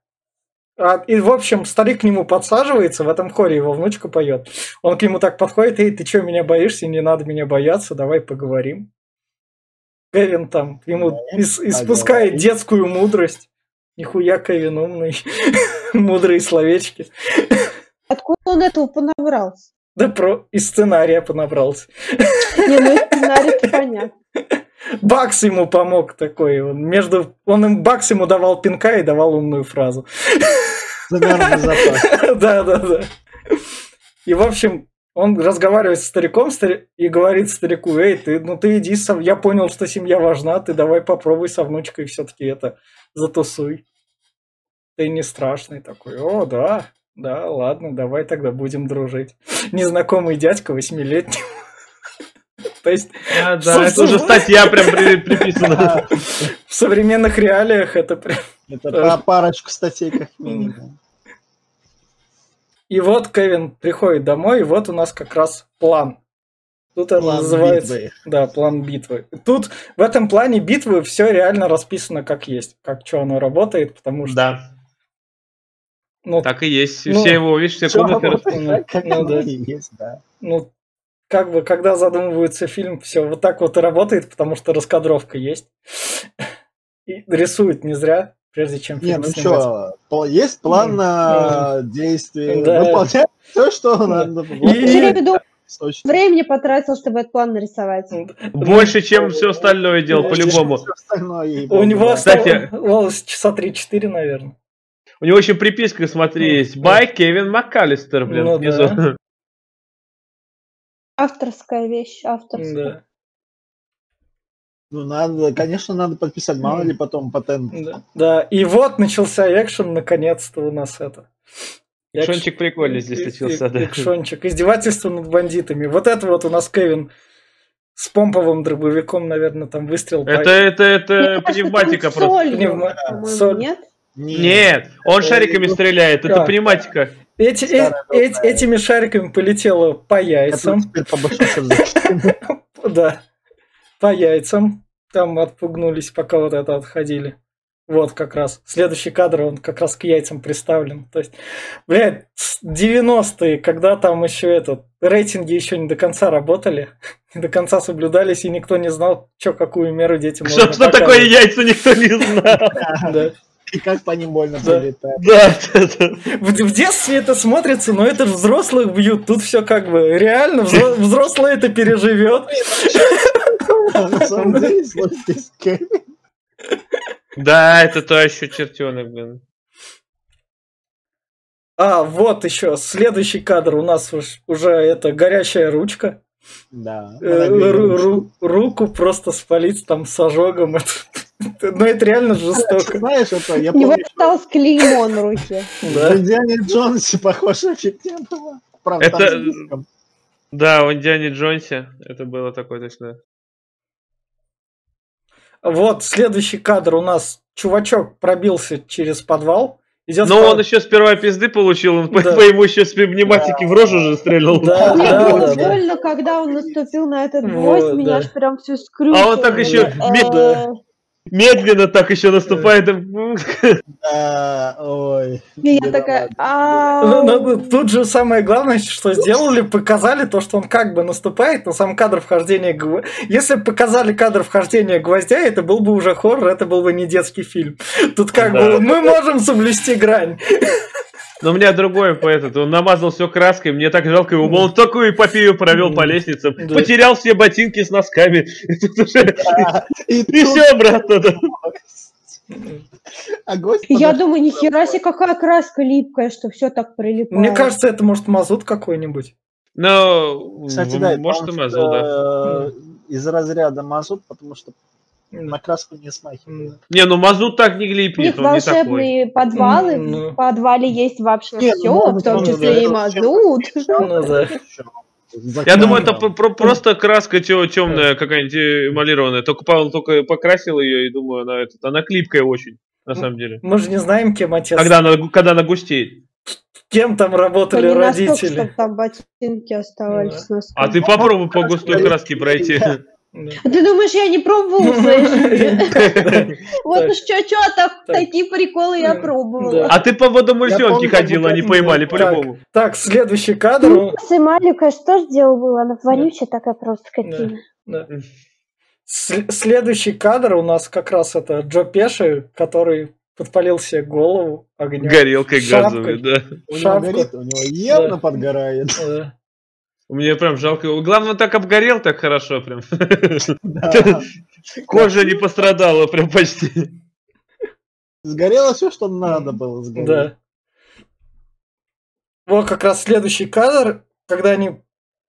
А, и, в общем, старик к нему подсаживается, в этом хоре его внучка поет. Он к нему так подходит, эй, ты что, меня боишься? Не надо меня бояться, давай поговорим. Кевин там ему ис- испускает детскую мудрость. Нихуя Кевин умный. Мудрые словечки. Откуда он этого понабрался? Да про из сценария понабрался. Не, ну сценарий понятно. Бакс ему помог такой. Он, между... он им Бакс ему давал пинка и давал умную фразу. Да, да, да. И, в общем, он разговаривает с стариком стари- и говорит старику, эй, ты, ну ты иди, со... я понял, что семья важна, ты давай попробуй со внучкой все-таки это затусуй. Ты не страшный такой, о, да, да, ладно, давай тогда будем дружить. Незнакомый дядька восьмилетний. То есть А, да, это уже статья прям при- приписана. в современных реалиях это прям... Это парочку статей как минимум. И вот Кевин приходит домой, и вот у нас как раз план. Тут это План называется... битвы. Да, план битвы. Тут в этом плане битвы все реально расписано как есть, как что оно работает, потому что... Да, Ну, так и есть. Ну, Все его, видишь, все комнаты работает расписаны. как Ну оно да. и есть, да. ну, как бы, когда задумывается фильм, все вот так вот и работает, потому что раскадровка есть. И рисуют не зря, прежде чем Не, фильм ну снимать. что, есть план на действие, Да. выполнять все, что надо. И- точно. времени потратил, чтобы этот план нарисовать. Больше, чем все остальное делал, Ну, по-любому. остальное, У него. Кстати- часа 3-4, наверное. У него еще приписка, смотри, есть. Ну, Бай Кевин МакКаллистер, блин, Ну внизу. да. Авторская вещь, авторская. Да, Ну, надо, конечно, надо подписать, мало ли потом патент. да, да. И вот начался экшен, наконец-то у нас это. Экшен. Шончик прикольный здесь И- случился, и- да. Экшончик. Издевательство над бандитами. Вот это вот у нас Кевин с помповым дробовиком, наверное, там выстрел. по- Это, это, Мне это кажется, пневматика просто. солью, Пневма- соль. Нет? Нет, он шариками стреляет, это пневматика. Эти, э- добрая. этими шариками полетело по яйцам. Да. По яйцам. Там отпугнулись, пока вот это отходили. Вот как раз. Следующий кадр, он как раз к яйцам приставлен. То есть, блядь, с 90-е, когда там еще этот, рейтинги еще не до конца работали, не до конца соблюдались, и никто не знал, что какую меру детям Что, можно что такое показывать. яйца, никто не знал. И как по ним больно прилетает. Да, да, да. В, в детстве это смотрится, но это взрослых бьют. Тут все как бы реально взро- взрослый это переживет. На самом деле, слушайте. Да, это то еще чертенок, блин. А, вот еще следующий кадр у нас уж- уже это горячая ручка. Да. Э, ру- говорит, ру- руку просто спалить там с ожогом. Это, ну это реально жестоко. Знаешь, это я У него помню, что осталось клеймо на руке. Да. в Индиане Джонсе похоже офигенно было. Правда, там Это- с. Да, в Индиане Джонсе это было такое точно. Вот следующий кадр у нас чувачок пробился через подвал. Идет Но по- он еще сперва пизды получил, он по, Да. по ему еще с пневматики в рожу же стрельнул. Да, Мне да, было да, да. больно, когда он наступил на этот Вот, гвоздь, меня да. аж прям всю скрючило. А он так еще Э, Медленно так еще наступает. Да, ой. Я такая, Ну, «Ау». ну, Тут же самое главное, что сделали, показали то, что он как бы наступает, но сам кадр вхождения Если бы показали кадр вхождения гвоздя, это был бы уже хоррор, это был бы не детский фильм. Тут как бы мы можем соблюсти грань. Но у меня другое по этот. Он намазал все краской, мне так жалко его. Мол, такую эпопею провел по лестницам. Потерял все ботинки с носками. И тут уже- И И тут все обратно. а гость Я думаю, нихера домой. себе, какая краска липкая, что все так прилипает. Мне кажется, это может мазут какой-нибудь. Но, Кстати, м, да, это может и мазал, да. э, из разряда мазут, потому что на краску не смахивает. Не, ну мазут так не У них липнет, он не такой. волшебные подвалы, ну. в подвале есть вообще Не, ну, все, может, в том он, числе и мазут. Ну. Я думаю, это про- про- просто краска темная какая-нибудь эмалированная. Только Павел только покрасил ее и думаю, она, этот, она клипкая очень, на самом деле. Мы же не знаем, кем отец. Когда она, когда она густеет. Кем там работали настолько, родители. чтобы там ботинки оставались. А ты попробуй по густой краске пройти. Да. Ты думаешь, я не пробовала в своей жизни? Вот уж что-что, так Так. такие приколы я пробовала. А ты по водомульсионке ходила, они поймали по-любому. Так, следующий кадр. С Эмалью, конечно, тоже дело было. Она вонючая такая просто скотина. Следующий кадр у нас как раз это Джо Пеши, который подпалил себе голову огнем. Горелкой Шапкой. газовой, да. У него горит, у него явно Да. подгорает. Да. Мне прям жалко. его. Главное, так обгорел так хорошо прям. Кожа не пострадала прям почти. Сгорело все, что надо было сгореть. Да. Вот как раз следующий кадр, когда они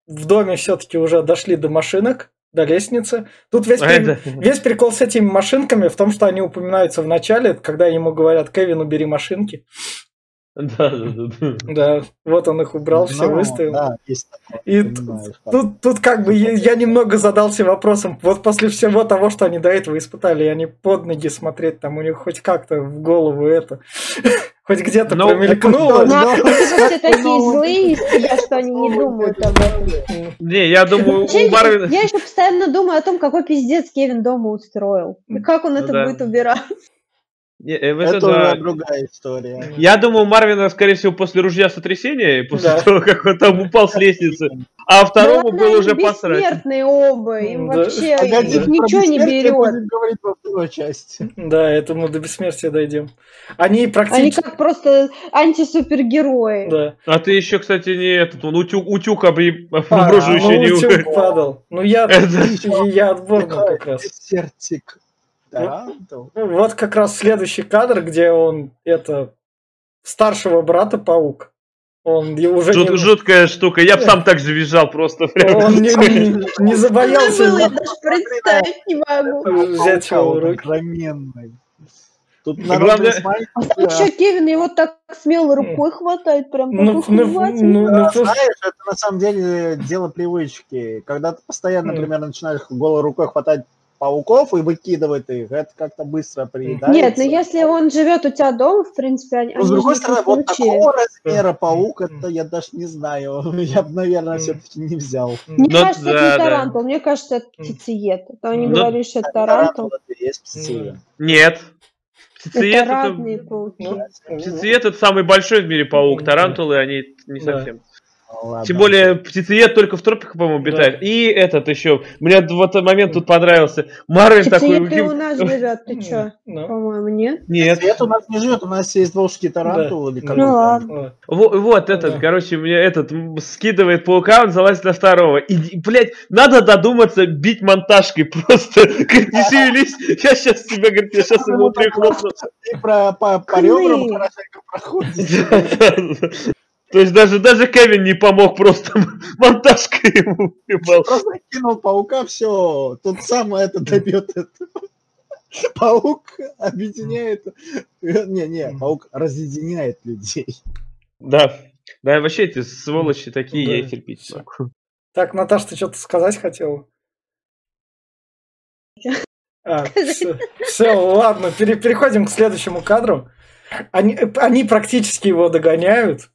в доме все-таки уже дошли до машинок, до лестницы. Тут весь, А при- это- весь прикол с этими машинками в том, что они упоминаются в начале, когда ему говорят, Кевин, убери машинки. Да, да, да, да. Вот он их убрал, все выставил. Да, есть И Тут, тут как бы я, немного задался вопросом, вот после всего того, что они до этого испытали, они под ноги смотреть, там у них хоть как-то в голову это, хоть где-то Ну, промелькнуло. Потому что все такие злые из себя, что они не думают об этом. Не, я думаю, у Марвина... Я еще постоянно думаю о том, какой пиздец Кевин дома устроил. И как он Ну это да. будет убирать. Не, э, Это уже другая история. Я думаю, у Марвина, скорее всего, после ружья сотрясения, после Да. того, как он там упал с лестницы, а второму Да было уже они посрать. бессмертные оба, им Да. вообще Погоди, их ничего не берет. будем говорить во второй части. Да, это мы до бессмертия дойдем. Они Они практически... как просто антисупергерои. Да. А ты еще, кстати, не этот, он утюг, утюг обри... А, обружу еще ну, не утюг падал. Ну, я, Это- я отборный как раз. Сертик. Тарантул. Ну, Вот как раз следующий кадр, где он, это, старшего брата паук. Он уже Жут- не, жуткая штука. Я бы сам так же визжал просто. прям. он не, не- не забоялся Было, я даже представить не могу. взять его в руки. огроменный. Тут главное- народная смайка. А еще Кевин его так смело рукой хватает, прям Ну, ну, ну, ну, Знаешь, это на самом деле дело привычки. Когда ты постоянно, например, начинаешь голой рукой хватать пауков и выкидывать их, это как-то быстро приедается. Нет, ну если он живет у тебя дома, в принципе, они, Но, с они другой стороны, вот такого размера паук, это я даже не знаю. Я бы, наверное, все-таки не взял. Мне Ну, кажется, да, это не да. тарантул, мне кажется, это птицеед. Это они Ну, говорили, что это тарантул. есть птицеед. Нет. Птицеед Это это... ну, Птицеед это самый большой в мире паук. Да. Тарантулы, они не Да. Ладно. Тем более птицеед только в тропиках, по-моему, обитает. И этот еще. Мне в этот момент тут понравился. Марвин такой. Птицеед у нас живет, ты чё? Ну, По-моему, нет? Нет. Птицеед у нас не живет, у нас есть волжский тарантул или как Ну там. ладно. вот. Во- Вот, этот, Да. короче, мне этот скидывает паука, он залазит на второго. И, блядь, надо додуматься бить монтажкой просто. Говорит, не шевелись, я сейчас тебя, говорит, я сейчас его прихлопну. И про, по, ребрам хорошенько проходит. То есть даже, даже Кевин не помог, просто монтажкой ему ебал. Просто кинул паука, все, тут сам это добьет это. Паук объединяет... Не-не, паук разъединяет людей. Да. Да, вообще эти сволочи такие, Да. я их терпеть не могу. Так, Наташ, ты что-то сказать хотела? А, все, ладно, пере- переходим к следующему кадру. Они, они практически его догоняют.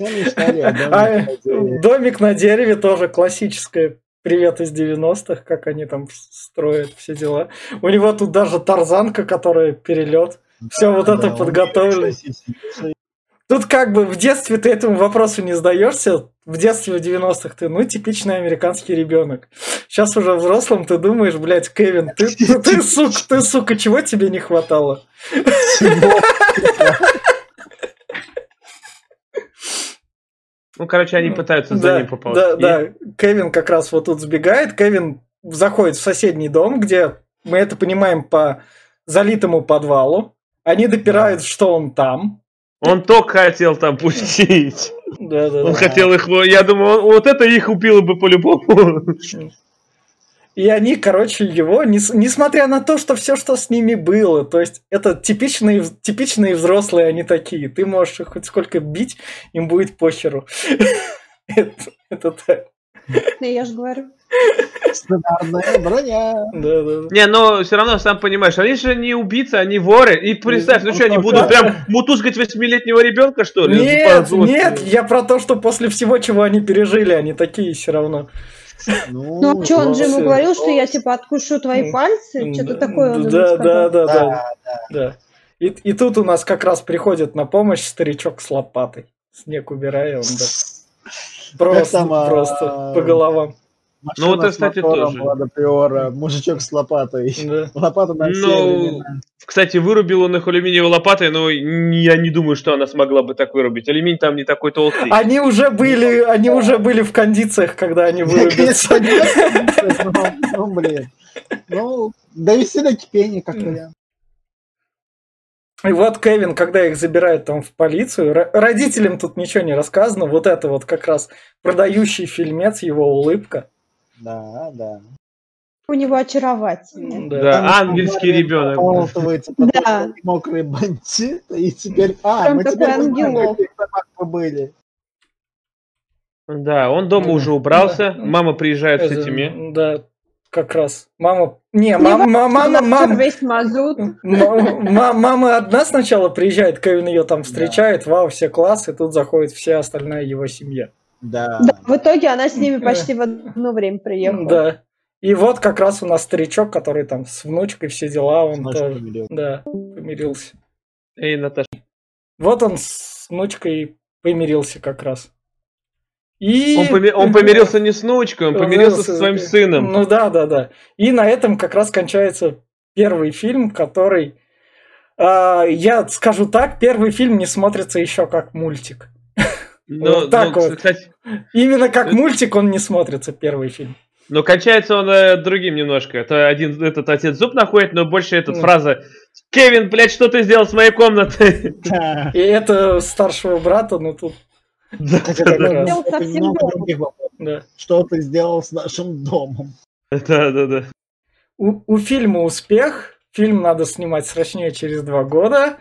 А, на дереве. домик на дереве тоже классическое. Привет из 90-х, как они там строят все дела. У него тут даже тарзанка, которая перелет. Все вот это Да, он подготовлено. шасси- Тут как бы в детстве ты этому вопросу не сдаешься. В детстве в 90-х ты, ну, типичный американский ребенок. Сейчас уже взрослым ты думаешь, блядь, Кевин, ты, ты, ты, сука, ты, сука, чего тебе не хватало? Ну, короче, они пытаются за Да, ним поползти. да, да. Кевин как раз вот тут сбегает. Кевин заходит в соседний дом, где мы это понимаем по залитому подвалу. Они допирают, что он там. Он ток хотел там пустить. Да, да, Он да. хотел их... Я думаю, он- вот это их убило бы по-любому. И они, короче, его, нес- несмотря на то, что все, что с ними было, то есть это типичные, типичные взрослые они такие. Ты можешь их хоть сколько бить, им будет похеру. Это так. Ну, Я же говорю. Сценарная броня. Да, да, да. Не, но все равно, сам понимаешь, они же не убийцы, они воры. И представь, ну что, они будут прям мутузгать восьмилетнего ребенка, что ли? Нет, нет, я про то, что после всего, чего они пережили, они такие все равно. Ну, а что, он же ему говорил, что я, типа, откушу твои пальцы? Что-то такое он ему Да, да, да. Да, да. И, и тут у нас как раз приходит на помощь старичок с лопатой. Снег убирая, он да. Просто, там, а, просто по головам. Машина Ну, вот это, кстати, мотором тоже. Лада Приора, мужичок с лопатой. Да. Лопата на все Ну, времена. кстати, вырубил он их алюминиевой лопатой, но я не думаю, что она смогла бы так вырубить. Алюминий там не такой толстый. Они уже были, они уже были в кондициях, когда они вырубятся. Ну, блин. Ну, довести до кипения, как вариант. И вот Кевин, когда их забирают там в полицию, ро- родителям тут ничего не рассказано. Вот это вот как раз продающий фильмец, его улыбка. Да, да. У него очаровательный. Да. Да, ангельский ребенок. Да. мокрый бандит, и теперь... А, Прям мы теперь знаем, ангелок. в каких домах мы были. Да, он дома Да. уже убрался, Да. мама приезжает с Это, этими. Да, как раз. Мама... Не, Не мама, мама, мама, весь мазут. М- ма- Мама одна сначала приезжает, Кевин ее там встречает, вау, все класс, и тут заходит вся остальная его семья. Да. Да, в итоге она с ними почти в одно время приехала. Да. И вот как раз у нас старичок, который там с внучкой все дела, он тоже, помирил. да, помирился. Эй, Наташа. Вот он с внучкой помирился как раз. И... Он, поми- он помирился не с внучкой, он помирился со своим сыном. Ну да, да, да. И на этом как раз кончается первый фильм, который... а, я скажу так, первый фильм не смотрится еще как мультик. Но, вот так но, вот. кстати, Именно как мультик он не смотрится, первый фильм. но кончается он э, другим немножко. Это один этот отец зуб находит, но больше эта Ну. фраза «Кевин, блядь, что ты сделал с моей комнатой?» Да. И это старшего брата, ну тут, Да, да. Что ты сделал с нашим домом? Да, да, да. У, у фильма успех. Фильм надо снимать срочнее через два года.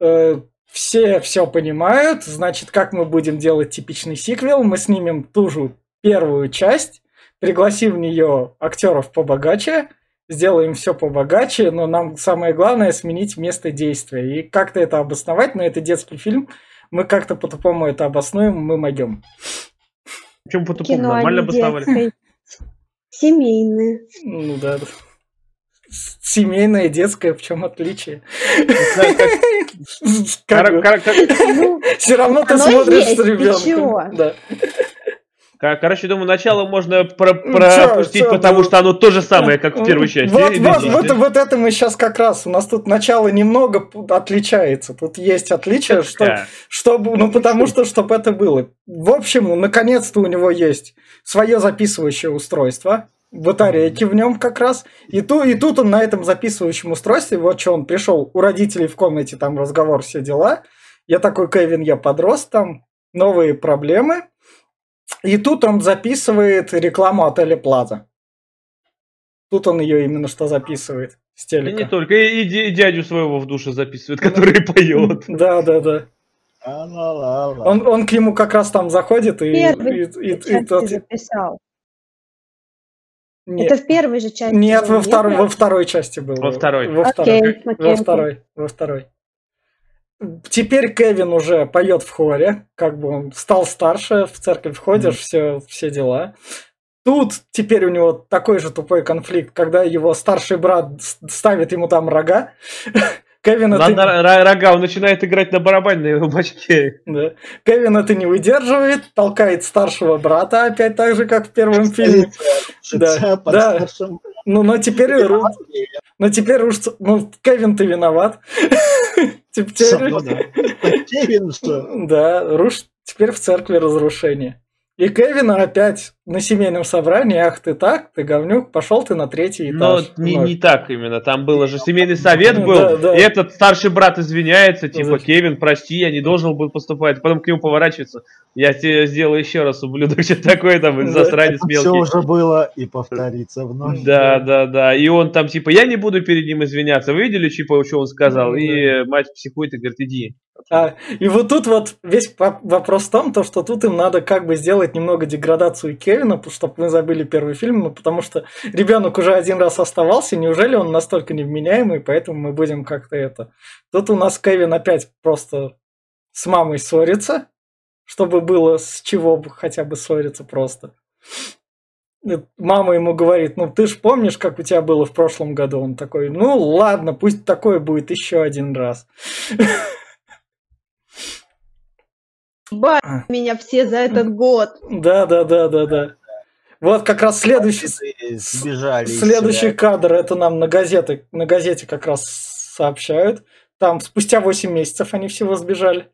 Э, все все понимают. Значит, как мы будем делать типичный сиквел? Мы снимем ту же первую часть, пригласим в нее актеров побогаче, сделаем все побогаче, но нам самое главное сменить место действия. И как-то это обосновать, но это детский фильм. Мы как-то по-тупому это обоснуем, мы могем. Почему по-тупому? Нормально обосновали. Семейное. Ну да. Семейное, детское, в чем отличие? Все равно ты смотришь с ребенком. Короче, думаю, начало можно про пропустить, потому что оно то же самое, как в первой части. Вот, вот, вот, вот это мы сейчас как раз. У нас тут начало немного отличается. Тут есть отличие, что, чтобы, ну потому что, чтобы это было. В общем, наконец-то у него есть свое записывающее устройство батарейки в нем как раз. И, ту, и тут он на этом записывающем устройстве, вот что он пришел, у родителей в комнате там разговор, все дела. Я такой, Кевин, я подрос, там новые проблемы. И тут он записывает рекламу отеля Плаза. Тут он ее именно что записывает с телека. И не только, и, и дядю своего в душе записывает, который поет. Да, да, да. Он, он к нему как раз там заходит и... И, и, и, и тот... записал. Нет. Это в первой же части. Нет, во, второй, во второй части было. Во второй. Во второй. Okay, okay, во второй. Во второй. Теперь Кевин уже поет в хоре, как бы он стал старше, в церковь ходишь, mm. все, все дела. Тут теперь у него такой же тупой конфликт, когда его старший брат ставит ему там рога. Кевин это... На, рога, он начинает играть на барабанной бачке. Да. Кевин это не выдерживает, толкает старшего брата, опять так же, как в первом фильме. Да, да. Ну, но теперь... Но теперь уж... Ну, Кевин, ты виноват. Теперь... Кевин, что? Да, руш... Теперь в церкви разрушение. И Кевина опять на семейном собрании, ах ты так, ты говнюк, пошел ты на третий этаж. Но не, не так именно, там было же семейный совет был, да, да. и этот старший брат извиняется, типа, Зачем? Кевин, прости, я не должен был поступать, потом к нему поворачивается, я тебе сделаю еще раз, ублюдок, что такое там, засранец мелкий. Все уже было и повторится вновь. Да, да, да, и он там, типа, я не буду перед ним извиняться, вы видели, типа, что он сказал, и мать психует и говорит, иди, а, и вот тут вот весь вопрос в том, то, что тут им надо как бы сделать немного деградацию Кевина, чтобы мы забыли первый фильм, ну, потому что ребенок уже один раз оставался, неужели он настолько невменяемый, поэтому мы будем как-то это... Тут у нас Кевин опять просто с мамой ссорится, чтобы было с чего бы хотя бы ссориться просто. Мама ему говорит, ну ты ж помнишь, как у тебя было в прошлом году? Он такой, ну ладно, пусть такое будет еще один раз. Ба а. меня все за этот год. Да, да, да, да, да. Вот как раз следующий, сбежали следующий кадр, это нам на газете, на газете как раз сообщают. Там спустя 8 месяцев они всего сбежали.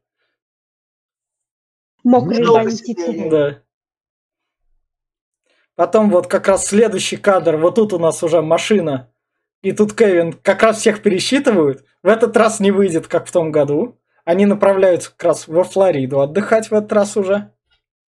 Мокрые бандиты. Да. Потом вот как раз следующий кадр, вот тут у нас уже машина. И тут Кевин как раз всех пересчитывают. В этот раз не выйдет, как в том году. Они направляются как раз во Флориду отдыхать в этот раз уже.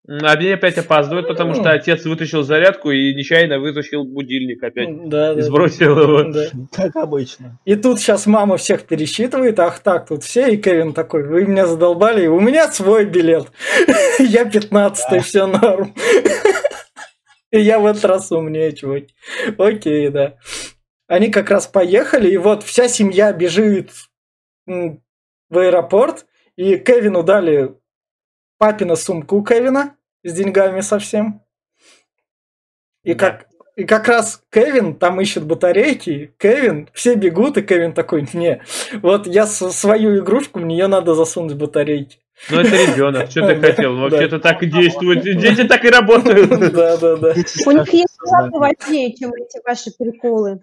А мне опять опаздывают, потому что отец вытащил зарядку и нечаянно вытащил будильник опять. Да, и сбросил да, его. Да. Как обычно. И тут сейчас мама всех пересчитывает, ах так, тут все, и Кевин такой, вы меня задолбали, у меня свой билет. Я 15 все норм. И я в этот раз умнее, чувак. Окей, да. Они как раз поехали, и вот вся семья бежит в аэропорт, и Кевину дали папина сумку Кевина с деньгами совсем. И как, и как раз Кевин там ищет батарейки, Кевин, все бегут, и Кевин такой, не, вот я свою игрушку, в нее надо засунуть батарейки. Ну это ребенок, что ты хотел? Вообще-то так и действует. Дети так и работают. Да, да, да. У них есть важнее, чем эти ваши приколы.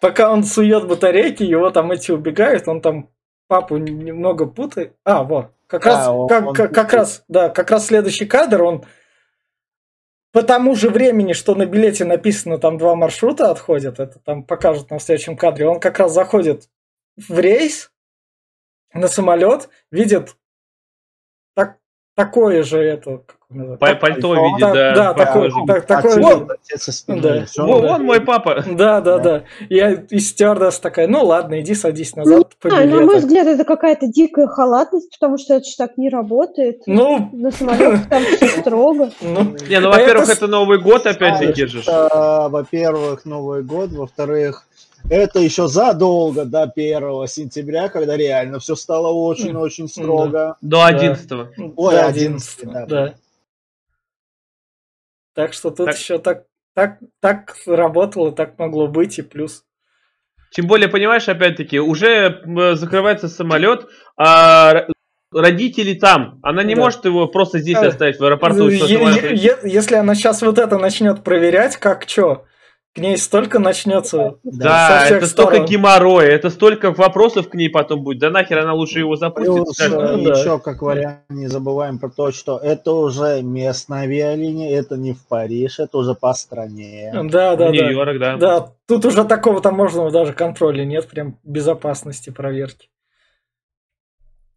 Пока он сует батарейки, его там эти убегают, он там папу немного путает. А, вот. Как раз, а, он, как, он как, как раз, да, как раз следующий кадр, он по тому же времени, что на билете написано, там два маршрута отходят, это там покажут на следующем кадре, он как раз заходит в рейс на самолет, видит так, такое же это, Пальто видит, да. Да, такой, так, такой же. Вон мой папа. Да, да, да. Я и стюардесса такая, ну ладно, иди садись назад а, На мой взгляд, это какая-то дикая халатность, потому что это же так не работает. Ну... На самолете там все строго. Ну, не, ну, во-первых, это Новый год опять-таки же. Во-первых, Новый год, во-вторых, это еще задолго до 1 сентября, когда реально все стало очень-очень строго. До 11. Ой, до 11, да. Так что тут так. еще так, так, так работало, так могло быть, и плюс Тем более, понимаешь, опять-таки, уже закрывается самолет, а родители там. Она не Да. может его просто здесь оставить в аэропорту. что Е- е- Если она сейчас вот это начнет проверять, как что, к ней столько начнется. со Да, всех это столько сторон. геморроя, это столько вопросов к ней потом будет. Да нахер она лучше его запустит. Плюс скажет, да. еще как вариант не забываем про то, что это уже местная авиалиния, это не в Париж, это уже по стране. Да, да, да. Нью-Йорк, да. Да, тут уже такого таможенного даже контроля нет, прям безопасности проверки.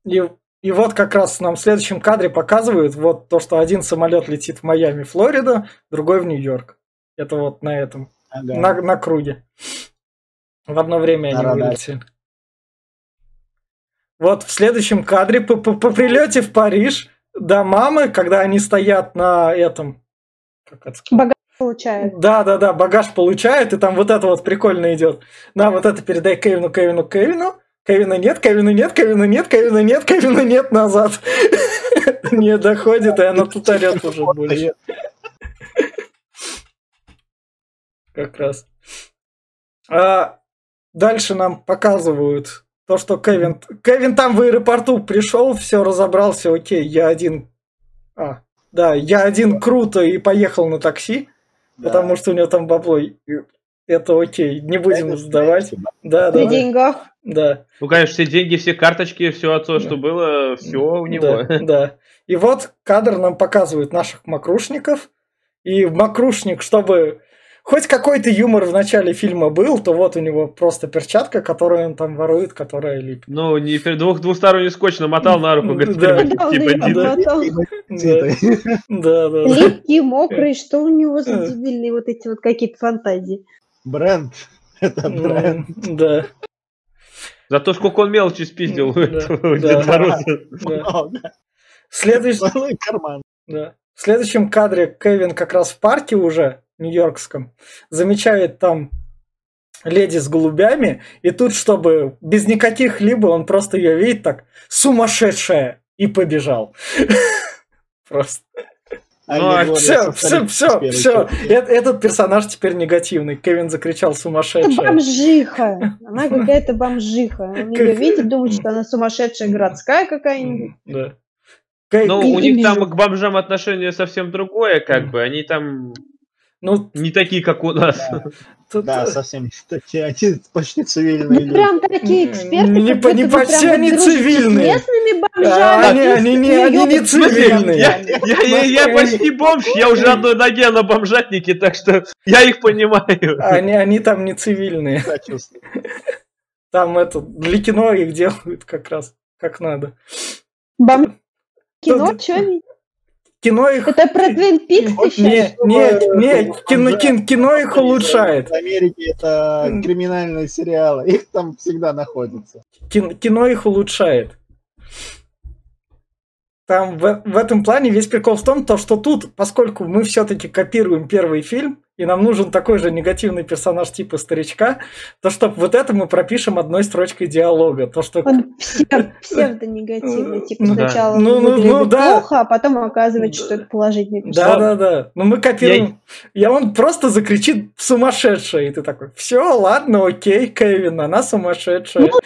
И, и вот как раз нам в следующем кадре показывают вот то, что один самолет летит в Майами, Флорида, другой в Нью-Йорк. Это вот на этом, Ага. на, на круге. В одно время На они радаре. вылетели. Вот в следующем кадре по, по, по прилете в Париж до мамы, когда они стоят на этом... Как это сказать? Багаж получает. Да, да, да, багаж получает, и там вот это вот прикольно идет. На, вот это передай Кевину, Кевину, Кевину. Кевина нет, Кевина нет, Кевина нет, Кевина нет, Кевина нет назад. Не доходит, и она тут орет уже больше. Как раз. А дальше нам показывают то, что Кевин... Кевин там в аэропорту пришел, все разобрался, окей, я один... А, да, я один круто и поехал на такси. Да. Потому что у него там бабло. Это окей, не будем Это сдавать. Да, При да, да, деньгах. да. Ну, конечно, все деньги, все карточки, все отцо, что было, все у него. Да, да. И вот кадр нам показывает наших макрушников. И макрушник, чтобы хоть какой-то юмор в начале фильма был, то вот у него просто перчатка, которую он там ворует, которая липнет. Ну, не двух, двусторонний скотч намотал на руку, говорит, Да. «Теперь Да, типа её один». да. Липкий, мокрый, что у него за дебильные вот эти вот какие-то фантазии? Бренд. Это бренд. М, Да, Зато сколько он мелочи спиздил у этого да. Деда Мороза. Следующий, Целый карман. Да. В следующем кадре Кевин как раз в парке уже, нью-йоркском, замечает там леди с голубями, и тут, чтобы без никаких либо, он просто ее видит так, сумасшедшая, и побежал. Просто. А Все, все, все, все. Этот персонаж теперь негативный. Кевин закричал Это сумасшедшая. бомжиха. Она какая-то бомжиха. Он ее видит, думает, что она сумасшедшая городская какая-нибудь. Да. Ну, у них там к бомжам отношение совсем другое, как бы. Они там Ну, не такие, как у нас. тут- Да, совсем такие, они почти Ну, цивильные люди. прям такие эксперты, Не как не почти они цивильные. местными бомжами. они- они не- они не цивильные. Я, я, я, я почти бомж, я уже одной ноге на бомжатнике, так что я их понимаю. Они, они там не цивильные. Там это для кино их делают как раз как надо. Бом- Кино, Тут- что? Кино их Это про Твин Пикс ты не, щас? не, не, кино, кин- кино их улучшает. В Америке это криминальные сериалы, их там всегда находится. Кин- кино их улучшает. Там в, в этом плане весь прикол в том, то, что тут, поскольку мы все-таки копируем первый фильм, и нам нужен такой же негативный персонаж типа старичка, то чтобы вот это мы пропишем одной строчкой диалога. То, что Он псевдо- псевдонегативный. Типа Ну да. сначала Ну, ну, ну, да. плохо, а потом оказывается, что это положительный Да, персонаж. да, да. Ну мы копируем. И он просто закричит сумасшедшая. И ты такой, все, ладно, окей, Кевин, она сумасшедшая. Ну,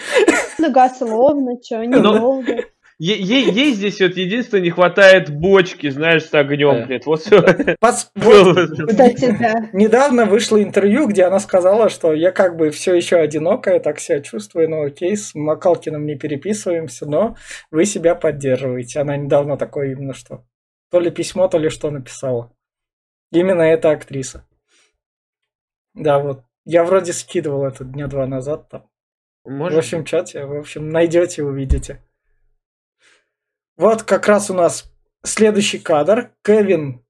Многословно, что, недолго. Е- е- ей здесь вот единственное не хватает бочки, знаешь, с огнем, Да. блядь, вот все. Кстати, да. Недавно вышло интервью, где она сказала, что я как бы все еще одинокая, так себя чувствую, но окей, с Макалкиным не переписываемся, но вы себя поддерживаете. Она недавно такое именно что. То ли письмо, то ли что написала. Именно эта актриса. Да, вот. Я вроде скидывал это дня два назад там. В Может, общем чате, в общем, найдете, увидите. Вот как раз у нас следующий кадр. Кевин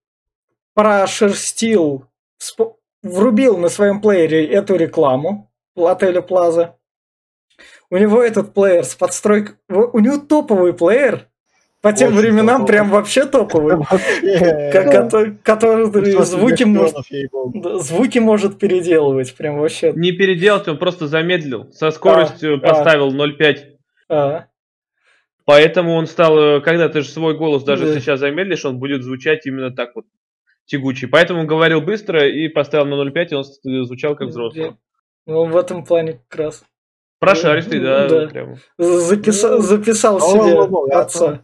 прошерстил, вспо- врубил на своем плеере эту рекламу отеля Плаза. У него этот плеер с подстройкой... У него топовый плеер. По тем Очень временам топовый. прям вообще топовый. Который звуки может, звуки может переделывать. Прям вообще. не переделать, он просто замедлил. Со скоростью а. поставил 0,5. А, Поэтому он стал, э, когда ты же свой голос даже Да. сейчас замедлишь, он будет звучать именно так вот тягучий. Поэтому он говорил быстро и поставил на 0,5, и он с- звучал как взрослый. Ну, он в этом плане как раз Прошаристый, да, Да. прям. записал, Ну, записал о, себе отца.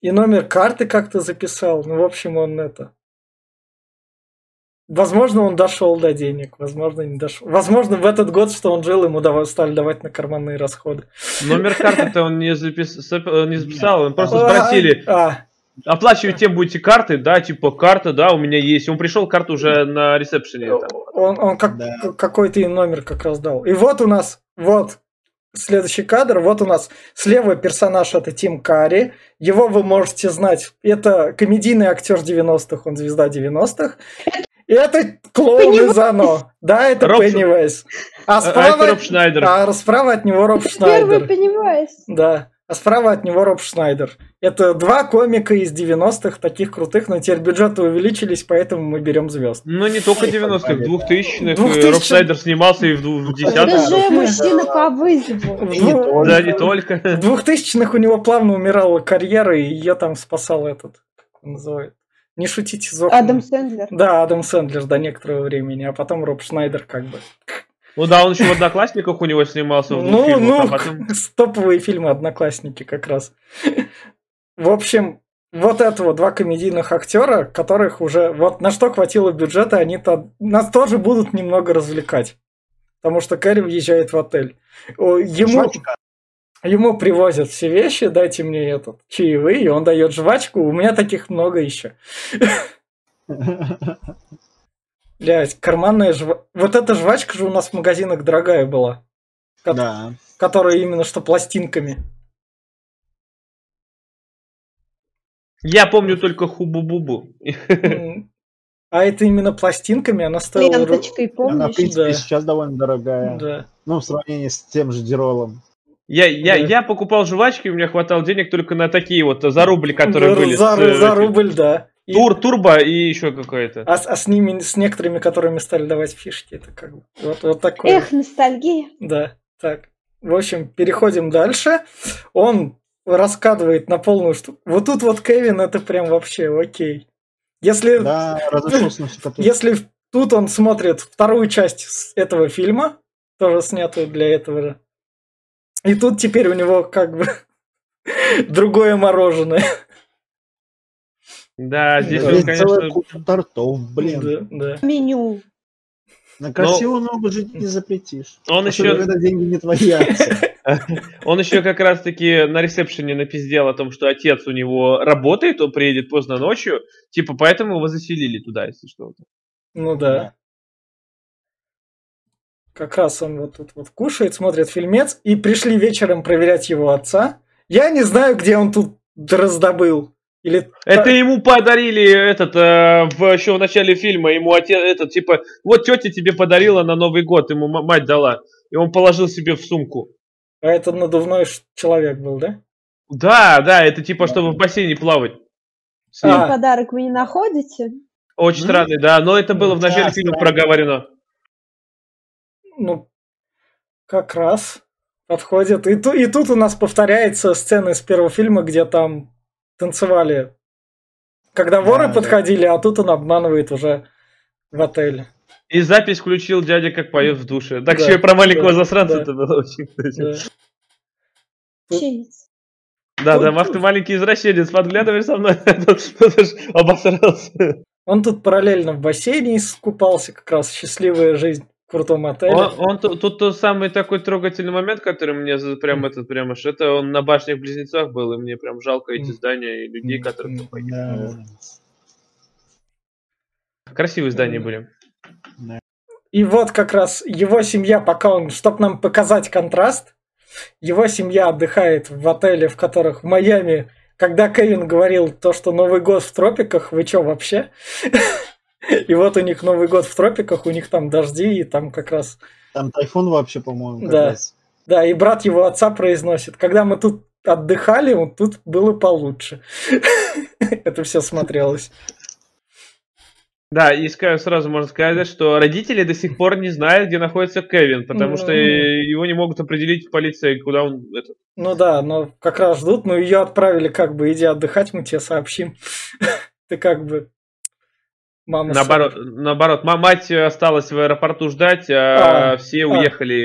И номер карты как-то записал. Ну, в общем, он это... Возможно, он дошел до денег, возможно, не дошел. Возможно, в этот год, что он жил, ему дава- стали давать на карманные расходы. Номер карты-то он не, запис- сап- не записал, он просто А, спросили, А, оплачивать тем будете карты, да, типа карта, да, у меня есть. Он пришел, карта уже на ресепшене. там. он, он как, Да. какой-то им номер как раз дал. И вот у нас, вот, следующий кадр, вот у нас слева персонаж это Тим Карри. Его вы можете знать. Это комедийный актер 90-х, он звезда 90-х. И это клоун из Оно. Да, это Роб- Пеннивайз. А А, а это справа, Роб Шнайдер. а справа от него Роб Первый Шнайдер. Пеннивайз. Да. А справа от него Роб Шнайдер. Это два комика из 90-х, таких крутых, но теперь бюджеты увеличились, поэтому мы берем звезд. Ну, не только 90-х, 2000-х. 2000-х. Роб Шнайдер снимался и в ду- в Это 10-х. же мужчина по вызову. Да, не только. В 2000-х у него плавно умирала карьера, и ее там спасал этот, как он называет. Не шутите за Адам Сэндлер. Да, Адам Сэндлер до некоторого времени, а потом Роб Шнайдер как бы. Ну да, он еще в «Одноклассниках» у него снимался Ну, фильмах, ну, а потом... топовые фильмы «Одноклассники» как раз. В общем, вот это вот два комедийных актера, которых уже... Вот на что хватило бюджета, они-то нас тоже будут немного развлекать. Потому что Кэрри въезжает в отель. Ему, Жвачка. Ему привозят все вещи, дайте мне этот чаевые, и он дает жвачку. У меня таких много еще. Блять, карманная жвачка. Вот эта жвачка же у нас в магазинах дорогая была. Да. Которая именно что пластинками. Я помню только Хубу-Бубу. А это именно пластинками, она стоила... Ленточкой, Она, в помнишь? принципе, Да. сейчас довольно дорогая. Да. Ну, в сравнении с тем же Диролом. Я, я, Да. я покупал жвачки, у меня хватало денег только на такие вот за рубль, которые за, были. за, с, э, за рубль, да. И- Тур, турбо и еще какое-то. а, с- а с ними, с некоторыми, которыми стали давать фишки, это как бы... Вот, вот такое. Эх, ностальгия. Да, так. В общем, переходим дальше. Он раскадывает на полную штуку. Вот тут вот Кевин, это прям вообще окей. Если, Да, если тут он смотрит вторую часть этого фильма, тоже снятую для этого же, и тут теперь у него как бы другое мороженое. Да, здесь Да. он, целая конечно... куча тортов, блин. Да, да. Меню. На красивую ногу жить не запретишь. Он еще, когда деньги не твои он еще как раз-таки на ресепшене напиздел о том, что отец у него работает, он приедет поздно ночью, типа, поэтому его заселили туда, если что. Ну да. Как раз он вот тут вот кушает, смотрит фильмец, и пришли вечером проверять его отца. Я не знаю, где он тут раздобыл. Или Это ему подарили этот э, в еще в начале фильма ему отец этот типа вот тетя тебе подарила на Новый год ему мать дала и он положил себе в сумку. А это надувной человек был, да? Да, да, это типа чтобы в бассейне плавать. С ним. А. Подарок вы не находите? Очень странный, да, но это было в начале фильма проговорено. Ну, как раз подходит. И, ту- и тут у нас повторяется сцена из первого фильма, где там танцевали, когда воры Да, да. подходили, а тут он обманывает уже в отеле. И запись включил дядя, как поет в душе. Так Да, еще и про маленького да, засранца да. это было очень. Да. Тут-. Да, да, Маш, ты маленький извращенец, подглядываешь со мной, обосрался. Он тут параллельно в бассейне искупался, как раз счастливая жизнь крутом отеле. Он, он ту- тут тот самый такой трогательный момент, который мне прям этот прям аж это он на башнях близнецах был, и мне прям жалко эти Мгм. здания и людей, которые там погибли. Да. Красивые здания были. И вот как раз его семья, пока он, чтобы нам показать контраст, его семья отдыхает в отеле, в которых в Майами, когда Кевин говорил то, что Новый год в тропиках, вы чё вообще? И вот у них Новый год в тропиках, у них там дожди, и там как раз... Там тайфун вообще, по-моему, как Да. раз. Да, и брат его отца произносит, когда мы тут отдыхали, вот тут было получше. Это все смотрелось. Да, и сразу можно сказать, что родители до сих пор не знают, где находится Кевин, потому что Ну. его не могут определить в полиции, куда он... это. Ну да, но как раз ждут, но ее отправили как бы, иди отдыхать, мы тебе сообщим. Ты как бы Мама Наоборот, наоборот, ма- мать осталась в аэропорту ждать, а, А, все а. уехали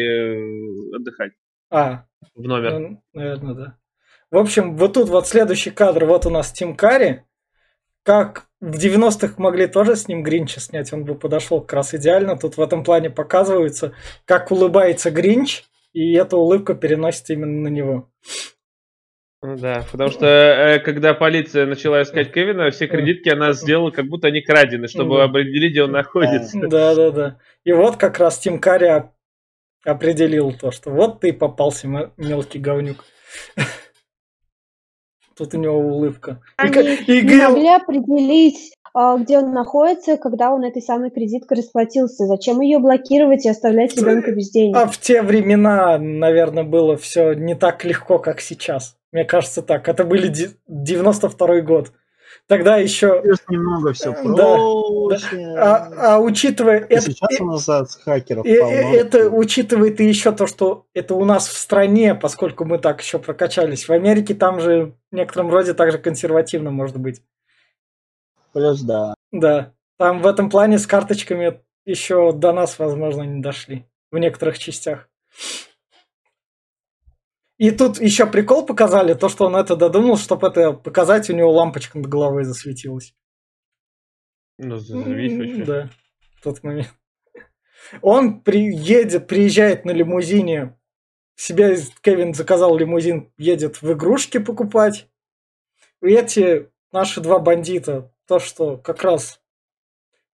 э, отдыхать А, в номер. ну, наверное, да. В общем, вот тут вот следующий кадр, вот у нас Тим Карри. Как в 90-х могли тоже с ним Гринча снять, он бы подошел как раз идеально. Тут в этом плане показывается, как улыбается Гринч, и эта улыбка переносится именно на него. Ну да, потому что э, когда полиция начала искать Кевина, все кредитки она сделала, как будто они крадены, чтобы Да. определить, где он находится. Да, да, да. И вот как раз Тим Карри оп- определил то, что вот ты попался, мелкий говнюк. Тут у него улыбка. Они и не могли определить, а, где он находится, когда он этой самой кредиткой расплатился. Зачем ее блокировать и оставлять ребенка без денег? А в те времена, наверное, было все не так легко, как сейчас. Мне кажется так. Это были де- 92 год. Тогда еще... Плюс немного все Да, проще. А, а учитывая... И это- сейчас у нас хакеров и- полно. это учитывает и еще то, что это у нас в стране, поскольку мы так еще прокачались. В Америке там же в некотором роде также консервативно может быть. Плюс, да. Да. Там в этом плане с карточками еще до нас, возможно, не дошли. В некоторых частях. И тут еще прикол показали, то, что он это додумал, чтобы это показать, у него лампочка над головой засветилась. Ну, заебись вообще. Да, в тот момент. Он приедет, приезжает на лимузине. Себе Кевин заказал лимузин, едет в игрушки покупать. И эти наши два бандита, то, что как раз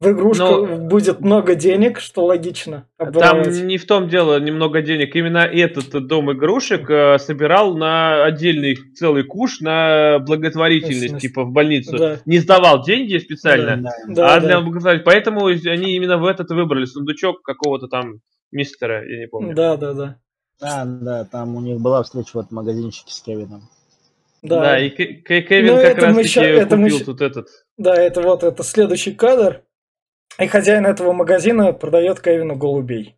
в игрушках Ну, будет много денег, что логично. Там обворовать. не в том дело немного денег. Именно этот дом игрушек э, собирал на отдельный целый куш на благотворительность, Ясно. типа в больницу. Да. Не сдавал деньги специально, Да. Да, а да. для благотворительности. Поэтому они именно в этот и выбрали сундучок какого-то там мистера, я не помню. Да, да, да. Да, да, там у них была встреча в этом магазинчике с Кевином. Да, Да, и Ке- Кевин Ну, как это мы раз таки ща- это мы купил ща- тут этот. да, это вот это следующий кадр. И хозяин этого магазина продает Кевину голубей.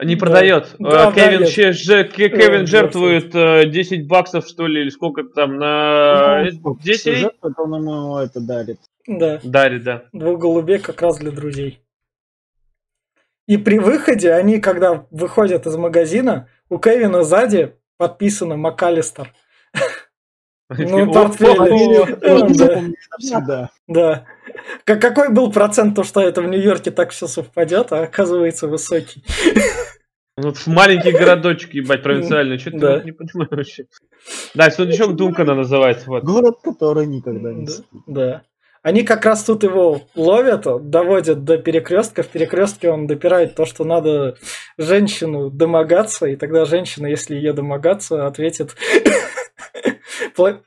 Не Да. продает. Да, Э, Кевин, же- Ке- Э, Кевин да, жертвует э, 10 баксов, что ли, или сколько там, на э, Ну, детей? сюжет, он ему это дарит. Да. Дарит, да. двух голубей как раз для друзей. И при выходе они, когда выходят из магазина, у Кевина сзади подписано МакАлистер. Ну, О, портфель. да. Да. Как- Какой был процент то, что это в Нью-Йорке так все совпадет, а оказывается высокий. Ну, в маленький городочек, ебать, провинциальный. Что ты Да. вот не понимаю вообще. Да, сундучок Дункана называется. Вот. Город, который никогда не Да, да. Они как раз тут его ловят, доводят до перекрестка. В перекрестке он допирает то, что надо женщину домогаться, и тогда женщина, если ее домогаться, ответит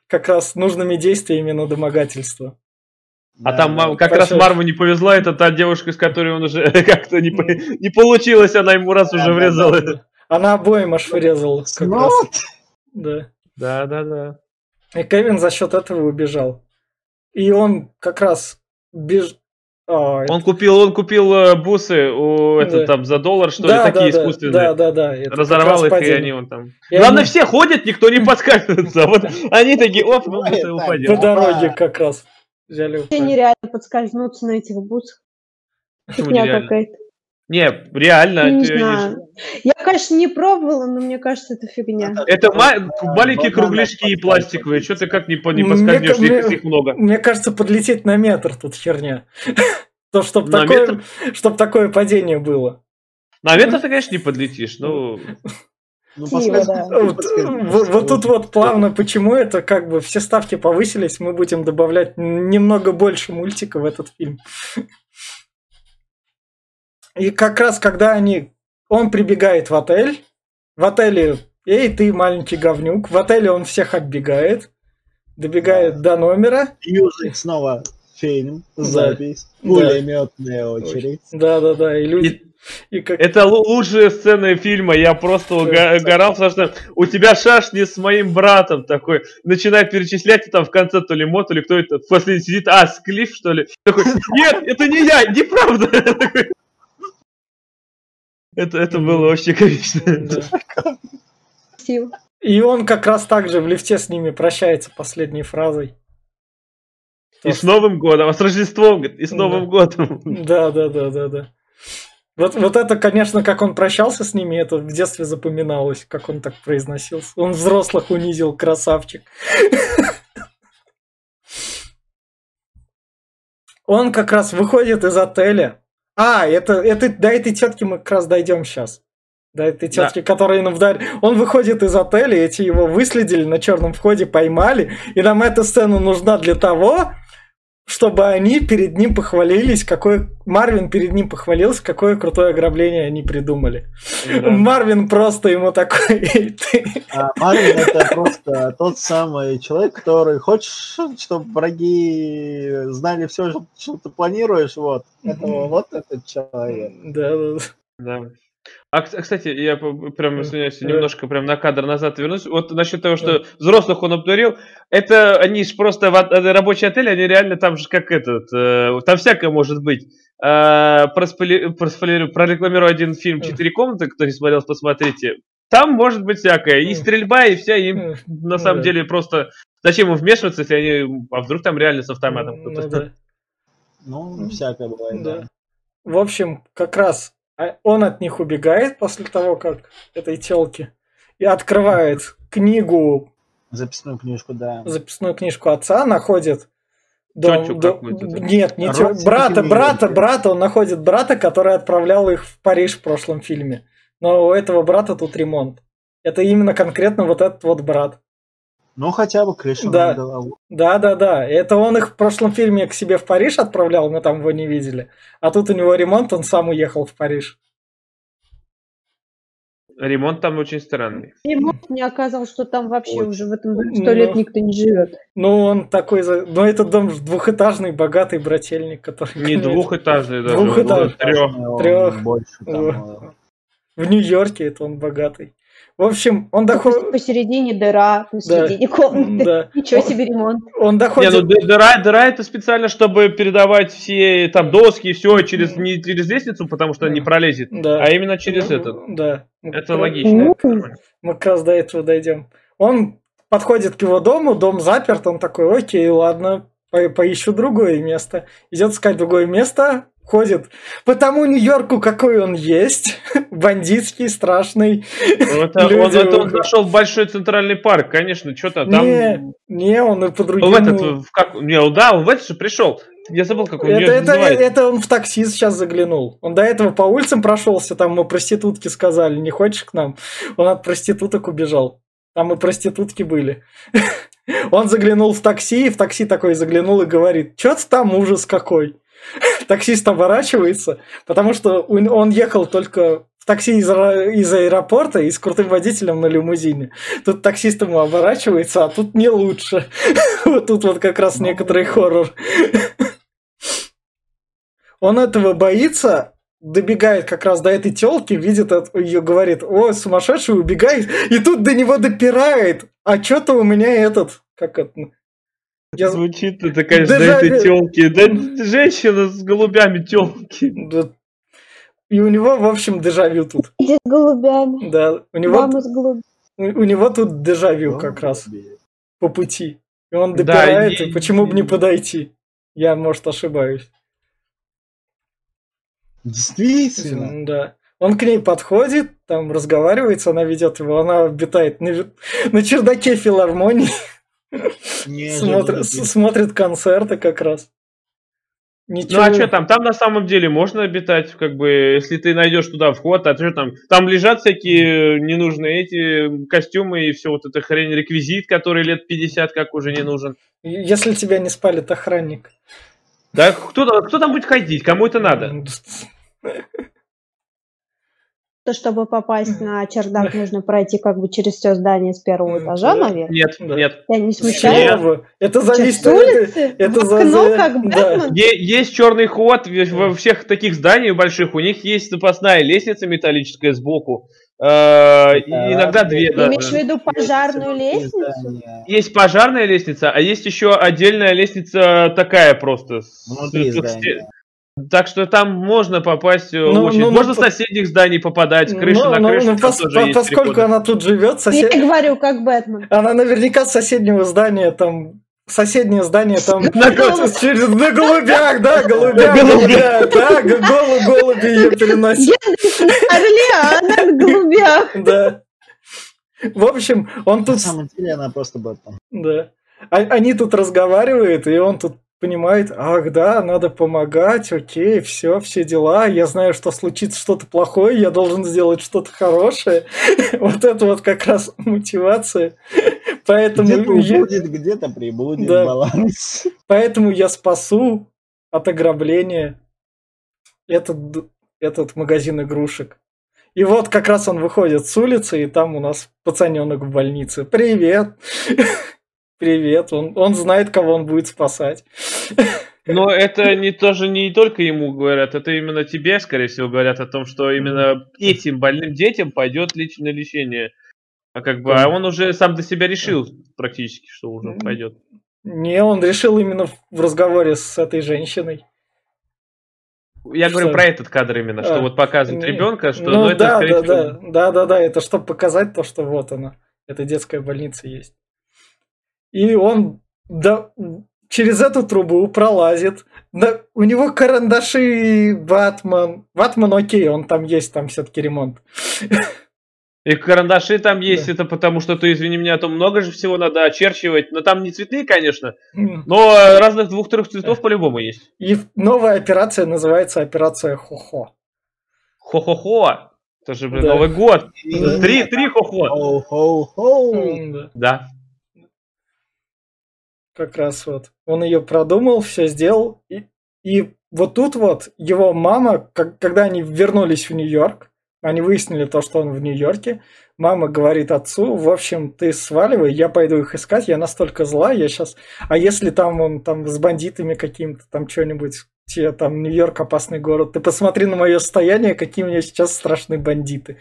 как раз нужными действиями на домогательство. А Да, там да. мам- как раз. Марву не повезла, это та девушка, с которой он уже как-то не, по- не получилось, она ему раз уже да, врезала. Да. Она обоим аж врезала. Как Ну, раз. Да. Да, да, да. И Кевин за счет этого убежал. И он как раз беж... Он купил, он купил э, бусы у это Да. там за доллар, что да, ли, такие да, искусственные. Да, да, да. это Разорвал раз их, и они вон там. Главное, все ходят, никто не подскакивается. А вот они такие, оп, ну Так, упадет. по дороге как раз взяли. Вообще нереально подскользнуться на этих бусах. Почему нереально? Не, реально. Не ты- знаю. Я, конечно, не пробовала, но мне кажется, это фигня. Это ма- маленькие кругляшки и пластиковые. Что ты как не, по- не Мне ка- их, их много. Мне кажется, подлететь на метр тут херня. То, чтобы На такое, чтоб такое падение было. На метр ты, конечно, не подлетишь. Ну, Ну, Киева, да. вот тут вот плавно, почему это как бы все ставки повысились, мы будем добавлять немного больше мультика в этот фильм. И как раз когда они, он прибегает в отель, в отеле, эй, ты маленький говнюк, в отеле он всех отбегает, добегает до номера, Юзик снова фильм, запись, Да. пулеметная очередь. да-да-да, и люди, и- и как... это лу- лучшие сцены фильма. Я просто угорал, потому что у тебя шашни с моим братом такой. Начинает перечислять, и там в конце то ли Мо, то ли кто это последний сидит. А, Склиф, что ли? Такой, нет, это не я, неправда. Это, это было вообще комично. И он как раз так же в лифте с ними прощается последней фразой. И с Новым годом, а с Рождеством, и с Новым годом. Да, да, да, да, да. Вот, вот это, конечно, как он прощался с ними, это в детстве запоминалось, как он так произносился. Он взрослых унизил, красавчик. Он как раз выходит из отеля. А, это, это до этой тетки мы как раз дойдем сейчас. До этой тетки, да. которая ему вдарили. Он выходит из отеля, эти его выследили на черном входе, поймали. И нам эта сцена нужна для того, чтобы они перед ним похвалились, какой Марвин перед ним похвалился, какое крутое ограбление они придумали. Да. Марвин просто ему такой. А Марвин это просто тот самый человек, который хочешь, чтобы враги знали все, что ты планируешь, вот. Это вот этот человек. Да, да. Да. А, кстати, я прям, извиняюсь, немножко прям на кадр назад вернусь. Вот насчет того, что взрослых он обдурил, это они же просто в рабочий отель, они реально там же как этот, э, там всякое может быть. Э, проспойлерю, прорекламирую один фильм «Четыре комнаты», кто не смотрел, посмотрите. Там может быть всякое. И стрельба, и вся, им на самом деле просто... Зачем им вмешиваться, если они... А вдруг там реально с автоматом кто-то? Ну, ну, всякое бывает, да. В общем, как раз а он от них убегает после того, как этой телки, и открывает книгу. Записную книжку, да. Записную книжку отца, находит дом, дом, нет, не тё, брата, брата, брата, он находит брата, который отправлял их в Париж в прошлом фильме. Но у этого брата тут ремонт. Это именно конкретно вот этот вот брат. Ну, хотя бы крышу да. голову. Да, да, да. Это он их в прошлом фильме к себе в Париж отправлял, мы там его не видели. А тут у него ремонт, он сам уехал в Париж. Ремонт там очень странный. Ремонт мне оказалось, что там вообще вот. уже в этом доме сто лет никто не живет. Ну, он такой... Ну, этот дом двухэтажный, богатый брательник, который... Не двухэтажный, да. Двухэтажный. Трех. Трех. В Нью-Йорке это он богатый. В общем, он доходит... Посередине дыра, посередине да. комнаты. Да. Ничего себе ремонт. Он доходит... Не, ну дыра, дыра это специально, чтобы передавать все там доски и все через, не через лестницу, потому что не пролезет, да. а именно через ну, этот. Да. Это логично. Ну, мы как раз до этого дойдем. Он подходит к его дому, дом заперт, он такой, окей, ладно, по поищу другое место. Идет искать другое место, ходит по тому Нью-Йорку, какой он есть, бандитский, страшный. Ну, это, он, это он зашел в большой центральный парк, конечно, что-то там... Не, не, он и по другим... В этот, в как... не, да, он в этот же пришел. Я забыл, как он это, это, это он в такси сейчас заглянул. Он до этого по улицам прошелся, там мы проститутки сказали, не хочешь к нам? Он от проституток убежал. Там и проститутки были. Он заглянул в такси, и в такси такой заглянул и говорит, что-то там ужас какой. Таксист оборачивается, потому что он ехал только в такси из, из аэропорта и с крутым водителем на лимузине. Тут таксист ему оборачивается, а тут не лучше. Вот тут вот как раз некоторый хоррор. Он этого боится, добегает как раз до этой телки, видит ее, говорит, о, сумасшедший, убегает, и тут до него допирает. А что-то у меня этот, как это, я... Звучит это, конечно, да, до этой телки. Да, женщина с голубями телки. Да. И у него, в общем, дежавю тут. С голубями. Да, у него... Мама с голубями. У, у него тут дежавю как раз по пути. И он допирает, да, и, почему бы не подойти? Я, может, ошибаюсь. Действительно. Да. Он к ней подходит, там разговаривается, она ведет его, она обитает на, на чердаке филармонии. Смотрит, смотрит концерты как раз. Ничего... Ну а что там? Там на самом деле можно обитать, как бы, если ты найдешь туда вход, а что там? Там лежат всякие ненужные эти костюмы и все вот это хрень, реквизит, который лет 50 как уже не нужен. Если тебя не спалит охранник. Да кто, кто там будет ходить? Кому это надо? То, чтобы попасть на чердак, нужно пройти как бы через все здание с первого этажа, наверное. Нет, нет. Я не смущаю. Это зависит от улицы, это за, окно, как да. Есть черный ход во всех таких зданиях больших. У них есть запасная лестница металлическая сбоку. Э, иногда две. Ты имеешь в виду пожарную лестницу? Есть пожарная лестница, а есть еще отдельная лестница такая просто. Внутри здания. Так что там можно попасть ну, очень... Ну, можно ну, соседних зданий попадать, крыша ну, на крышу. Ну, пос, по, поскольку она тут живет... Сосед... Я говорю, как Бэтмен. Она наверняка с соседнего здания там соседнее здание там На через на голубях, да, голубях, Голубях. голубя, да, голу- голуби ее переносят. Орли, а она в голубях. Да. В общем, он На тут, самом деле она просто будет там. да, А- они тут разговаривают, и он тут понимает, ах, да, надо помогать, окей, все, все дела, я знаю, что случится что-то плохое, я должен сделать что-то хорошее. Вот это вот как раз мотивация. Поэтому Где-то я- убудет, где-то прибудет Да. баланс. Поэтому я спасу от ограбления этот, этот магазин игрушек. И вот как раз он выходит с улицы, и там у нас пацаненок в больнице. Привет! Привет! Он, он знает, кого он будет спасать. Но это не тоже не только ему говорят, это именно тебе, скорее всего, говорят о том, что именно этим больным детям пойдет личное лечение. А как бы, а он уже сам для себя решил практически, что уже пойдет. Не, он решил именно в- разговоре с этой женщиной. Я говорю Что? про этот кадр именно, что А, вот показывает не- ребенка, что ну ну, это да, скорее да, всего, да, да, да, да, это чтобы показать то, что вот она, эта детская больница есть. И он да, через эту трубу пролазит. Да, у него карандаши Ватман. Ватман окей, он там есть, там все-таки ремонт. И карандаши там есть, это потому что, ты извини меня, там много же всего надо очерчивать. Но там не цветные, конечно, но разных двух-трех цветов по-любому есть. И новая операция называется операция Хо-Хо. Хо-хо-хо. Это же, блин, Да. Новый год. Да. Три, три хо-хо. Хоу-хоу-хоу. М, да. Как раз вот. Он ее продумал, все сделал. И, и вот тут вот его мама, как- когда они вернулись в Нью-Йорк, они выяснили то, что он в Нью-Йорке, мама говорит отцу, в общем, ты сваливай, я пойду их искать, я настолько зла, я сейчас... А если там он там с бандитами каким-то, там что-нибудь, тебе там Нью-Йорк опасный город, ты посмотри на мое состояние, какие у меня сейчас страшные бандиты.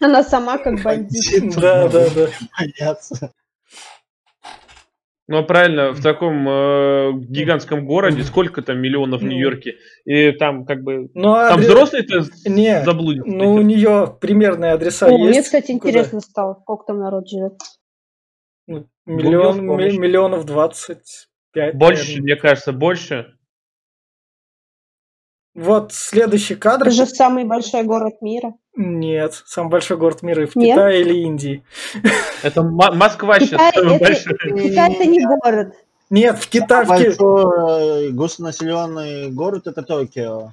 Она сама как бандит. Да, да, да. Боятся. Ну, правильно, в таком э, гигантском городе, сколько там миллионов в Нью-Йорке, и там как бы... Ну, а Там адре- взрослые-то Не, заблудятся. ну, у нее примерные адреса О, Мне, есть. кстати, Куда? интересно стало, сколько там народ живет. Ну, Миллион, Гуглов помощь. ми- миллионов двадцать пять. Больше, наверное. мне кажется, больше. Вот следующий кадр. Это же самый большой город мира. Нет, самый большой город мира в Нет? Китае или Индии. Это М- Москва сейчас это, большая. Китай это не город. Нет, в Китае. Большой густонаселенный город это Токио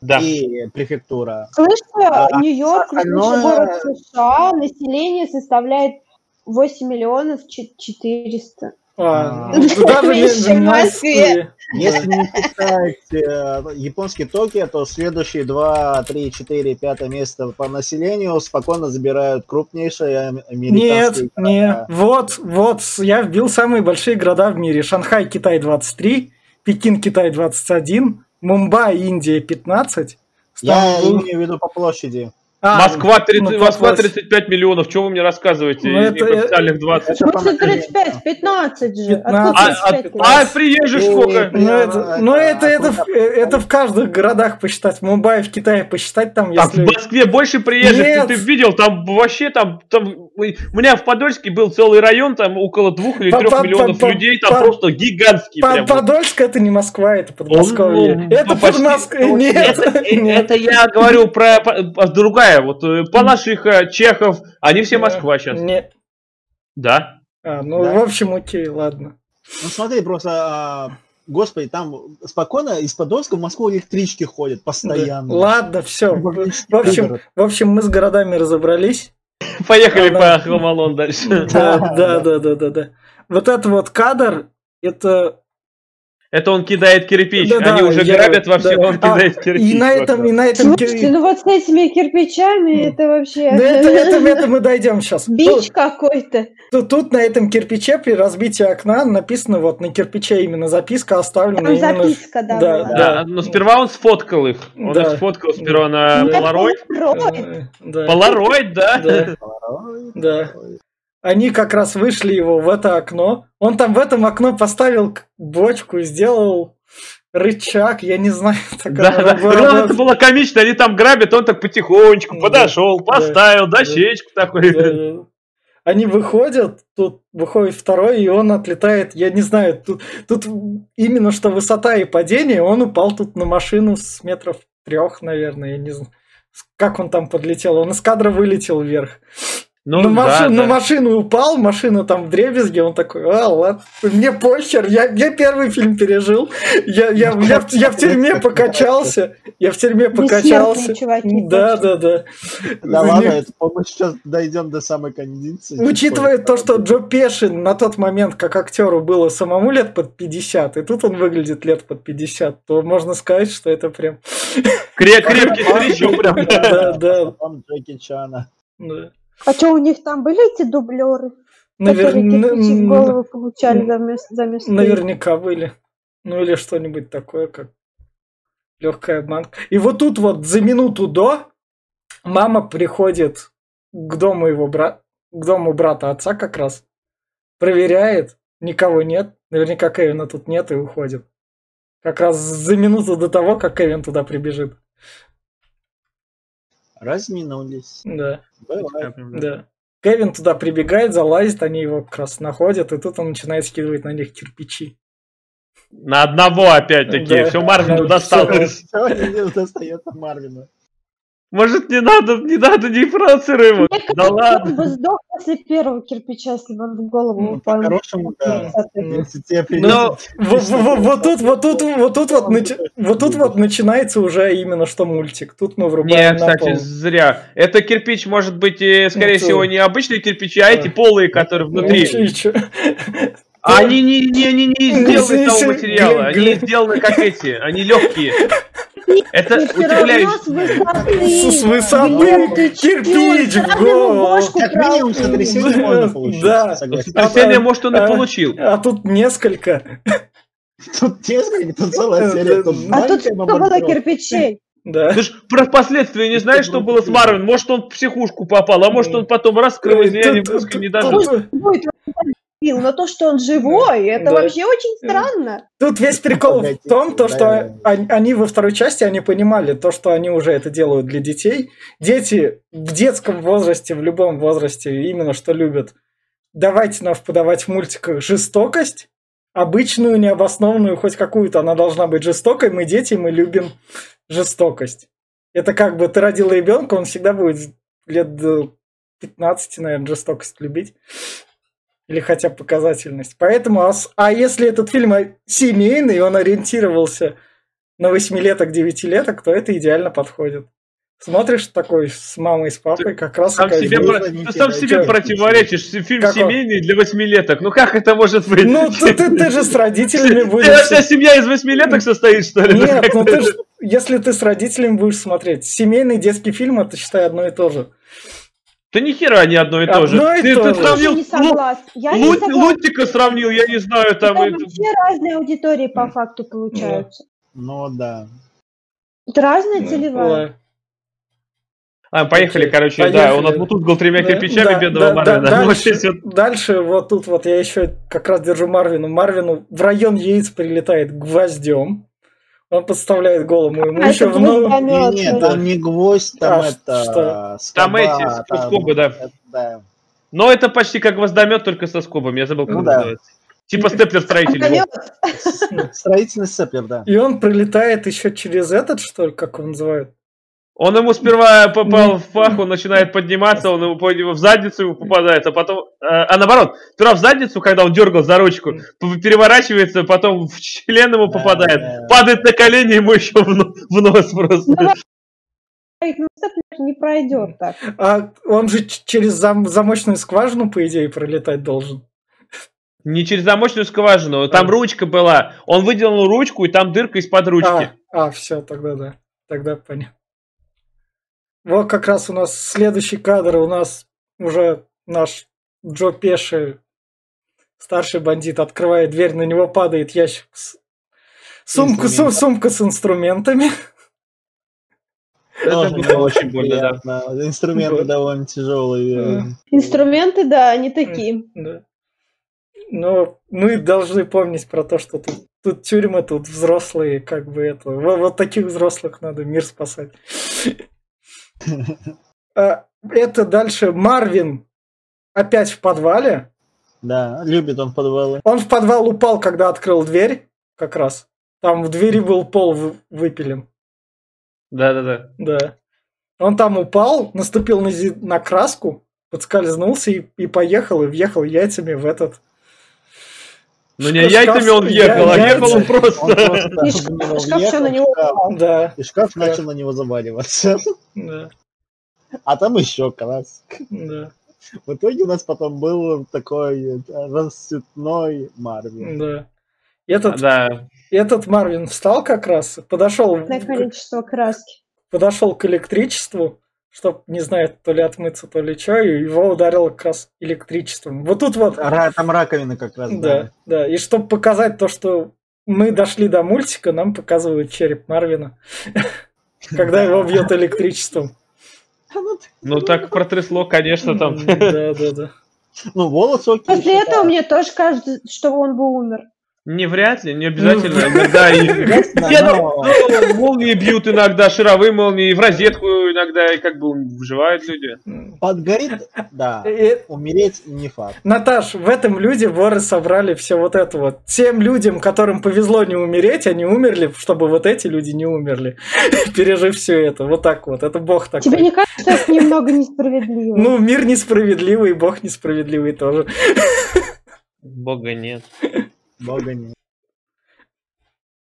Да. и префектура. Слышь, А Нью-Йорк, остальное- город США, население составляет 8 миллионов чет- 400. А, А. ну, даже не- в Москве. Если не считать э, японский Токио, то следующие 2, 3, 4, 5 место по населению спокойно забирают крупнейшие ам- Нет, американские не. города. Вот, вот, я вбил самые большие города в мире. Шанхай, Китай 23, Пекин, Китай 21, Мумбай, Индия 15. Я Стамбул- имею в виду по площади. А, Москва, 30, ну, Москва вопрос. 35 миллионов. Что вы мне рассказываете? Ну, это- них официальных 20. Это по Слушай, населению. 35, 15 же. 15. Откуда А, а, 35? а приезжих сколько? Ну, это, ну, это, это, в- это- это в каждых городах посчитать. В Мумбаи, в Китае посчитать там, А в если... Москве больше приезжих, Нет. ты, ты видел, там вообще там, там, у меня в Подольске был целый район, там около двух или трех по- миллионов по- людей, там по- просто гигантский По- прям. Подольск это не Москва, это Подмосковье. Ну, это ну. Подмосковье. Ну, Нет, это, э, это я говорю про, по- другая, вот э, Палашиха, Чехов, они все Москва сейчас. Не- Да. А, ну, Да. в общем, окей, ладно. Ну смотри, просто, а, господи, там спокойно из Подольска в Москву электрички ходят постоянно. Да. Ладно, все. В общем, в общем, мы с городами разобрались. Поехали Да, по Хромалон дальше. Да, да, да, да, да, да. Вот это вот кадр, это Это он кидает кирпич, Да, да, они уже я- грабят во все, да. он А, кидает кирпич. и на этом, и на этом, Слушайте, ну вот с этими кирпичами это вообще... Да это, это, это мы дойдем сейчас. Бич какой-то. Тут, тут на этом кирпиче при разбитии окна написано вот на кирпиче именно записка оставлена Там именно. записка, да, да, была. да. Да, но сперва он сфоткал их. Он Да. их сфоткал сперва на Нет, Polaroid. Polaroid. Э, Да, Polaroid, да? да, да. Они как раз вышли его в это окно. Он там в этом окно поставил бочку, сделал рычаг, я не знаю. так Да, да. Главное, это работает. было комично, они там грабят, он так потихонечку Да, подошел, да, поставил да. дощечку такой. Да, да. Они выходят, тут выходит второй, и он отлетает, я не знаю, тут, тут именно что высота и падение, он упал тут на машину с метров трех, наверное, я не знаю. Как он там подлетел? Он из кадра вылетел вверх. Ну, на, машину, да, да. на машину упал, машина там в дребезге, он такой, а, ладно, мне похер, я, я первый фильм пережил, я, я, я, я в тюрьме покачался, я в тюрьме покачался. Да, да, да. Да ладно, это, по-моему, сейчас дойдем до самой кондиции. Учитывая то, что Джо Пешин на тот момент, как актеру, было самому лет под 50, и тут он выглядит лет под 50, то можно сказать, что это прям... Крепкий старичок прям. Да, да. Джеки Чана. Да. А что, у них там были эти дублеры? Навер... Которые голову получали заместо, заместо Наверняка были. Ну или что-нибудь такое, как легкая обманка. И вот тут вот за минуту до мама приходит к дому его брата, к дому брата отца как раз, проверяет, никого нет, наверняка Кевина тут нет и уходит. Как раз за минуту до того, как Кевин туда прибежит. Разминулись. Да. Бывает. Да. Кевин туда прибегает, залазит, они его как раз находят, и тут он начинает скидывать на них кирпичи. На одного опять-таки. Да. Все Марвину досталось. Все не достается Марвину. Может, не надо, не надо, не провоцируй Да ладно. Он бы сдох после первого кирпича, если бы он в голову ну, упал. По-хорошему, да. Но вот тут, вот тут, вот тут вот, вот тут вот начинается уже именно что мультик. Тут мы врубаем Не, кстати, зря. Это кирпич может быть, скорее всего, не обычные кирпичи, а эти полые, которые внутри. Они не, не, не, не сделаны того материала, они сделаны как эти, они легкие. Это удивляюще. С высоты кирпич в голову. Как минимум сотрясение можно получить. Да. Сотрясение, может, он и получил. А тут несколько. Тут несколько, тут целая серия. А тут сколько было кирпичей? Да. Ты ж про последствия не знаешь, что было с Марвин. Может, он в психушку попал, а может, он потом раскрыл мозга не дожил убил, но то, что он живой, это да. вообще очень странно. Тут весь прикол в том, то, что они, во второй части, они понимали то, что они уже это делают для детей. Дети в детском возрасте, в любом возрасте, именно что любят. Давайте нам подавать в мультиках жестокость, обычную, необоснованную, хоть какую-то, она должна быть жестокой. Мы дети, мы любим жестокость. Это как бы ты родил ребенка, он всегда будет лет до 15, наверное, жестокость любить или хотя бы показательность. Поэтому, а, а если этот фильм семейный, он ориентировался на восьмилеток, девятилеток, то это идеально подходит. Смотришь такой с мамой, с папой, как раз... Сам себе, про... Ты сам себе противоречишь. Фильм как семейный он? для восьмилеток. Ну как это может быть? Ну ты, ты, ты же с родителями будешь... Вся семья из восьмилеток состоит, что ли? Нет, ну ты ж, если ты с родителями будешь смотреть. Семейный детский фильм, это считай одно и то же. Да ни хера не одно и то же. Одно и ты, то ты же. сравнил, Я не согласна. Я не Лут, согласна. Лутика сравнил, я не знаю, там... Это это- вообще разные аудитории по факту получаются. Ну да. Это разная Ну, целевая. А, поехали, Окей, короче, поехали. да, он отмутузгал тремя Да, кирпичами да, бедного да, Марвина. да, дальше, дальше вот тут вот я еще как раз держу Марвину. Марвину в район яиц прилетает гвоздем. Он подставляет голову ему А, еще в ногу. гвоздомет. Нет, там не гвоздь, там А, это... что? скоба, Там эти, там- скобы, да. Но это почти как гвоздомет, только со скобами. Я забыл, как Ну да. называется. Типа степлер-строитель. Гвоздомет. вот. Строительный сцеплер, да. И он прилетает еще через этот, что ли, как его называют? Он ему сперва попал в пах, он начинает подниматься, он ему в задницу ему попадает, а потом... э, А наоборот, сперва в задницу, когда он дергал за ручку, переворачивается, потом в член ему Да, попадает, да. падает на колени ему еще в но- в нос просто. Давай. Ну, степлер не пройдет так. А он же через зам- замочную скважину, по идее, пролетать должен. Не через замочную скважину, там А. ручка была. Он выдернул ручку, и там дырка из-под ручки. А, а все, тогда да. Тогда понятно. Вот как раз у нас следующий кадр, у нас уже наш Джо Пеши, старший бандит, открывает дверь, на него падает ящик с... Сумка, сум- сумка с инструментами. Это Тоже было очень больно, да. приятно. Инструменты довольно тяжелые. Инструменты, да, они такие. Да. Но мы должны помнить про то, что тут, тут тюрьмы, тут взрослые, как бы это. Вот, вот таких взрослых надо мир спасать. А, Это дальше Марвин опять в подвале. Да, любит он подвалы. Он в подвал упал, когда открыл дверь, как раз. Там в двери был пол вы- выпилен. Да-да-да. Да. Он там упал, наступил на, зи- на краску, подскользнулся и, и поехал, и въехал яйцами в этот... Ну не Шкаф- яйцами он въехал, а я- въехал он Он просто. И шкаф- въехал, на него шкаф, Да, И шкаф Да. начал на него заваливаться. да, А там еще крас. да, В итоге у нас потом был такой э, расцветной Марвин. да. Этот, Да. этот Марвин встал как раз, подошел, количество краски. подошел к электричеству, чтоб, не знаю, то ли отмыться, то ли что, и его ударило как раз электричеством. Вот тут вот Ра- Там раковина как раз, Да, да. да. И чтобы показать то, что мы дошли до мультика, нам показывают череп Марвина, когда его бьет электричеством. Ну так протрясло, конечно, там. Да, да, да. Ну, волосы окей. После считаю. этого мне тоже кажется, что он бы умер. Не вряд ли, не обязательно. Иногда и... Но- ну, молнии бьют иногда, шаровые молнии, в розетку иногда и как бы выживают люди. Подгорит, да. Умереть не факт. Наташ, в этом люди воры собрали все вот это вот. Тем людям, которым повезло не умереть, они умерли, чтобы вот эти люди не умерли, пережив все это. Вот так вот. Это бог такой. Тебе не кажется это немного несправедливо? Ну, мир несправедливый, бог несправедливый тоже. Бога нет. Бога нет.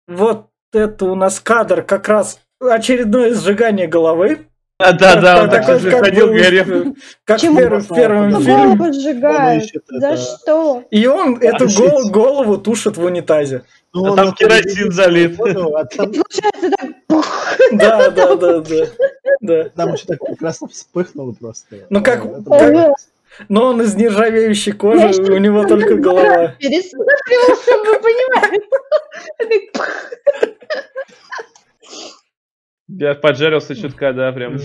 Вот это у нас кадр как раз очередное сжигание головы. А, да, да, он Так- же как ходил, горел. э, Как в Почему? пер- в первом Ну, фильме. Голову сжигают. ищет За это. что? И он эту Офигеть. гол- голову тушит в унитазе. Ну, А он там керосин залит. а получается Да, да, да, да. да. там еще так прекрасно вспыхнуло просто. Ну, как- было- Но он из нержавеющей Я кожи, щас у него только голова. пересмотрела, чтобы вы пух. Я поджарился чутка, да, прям.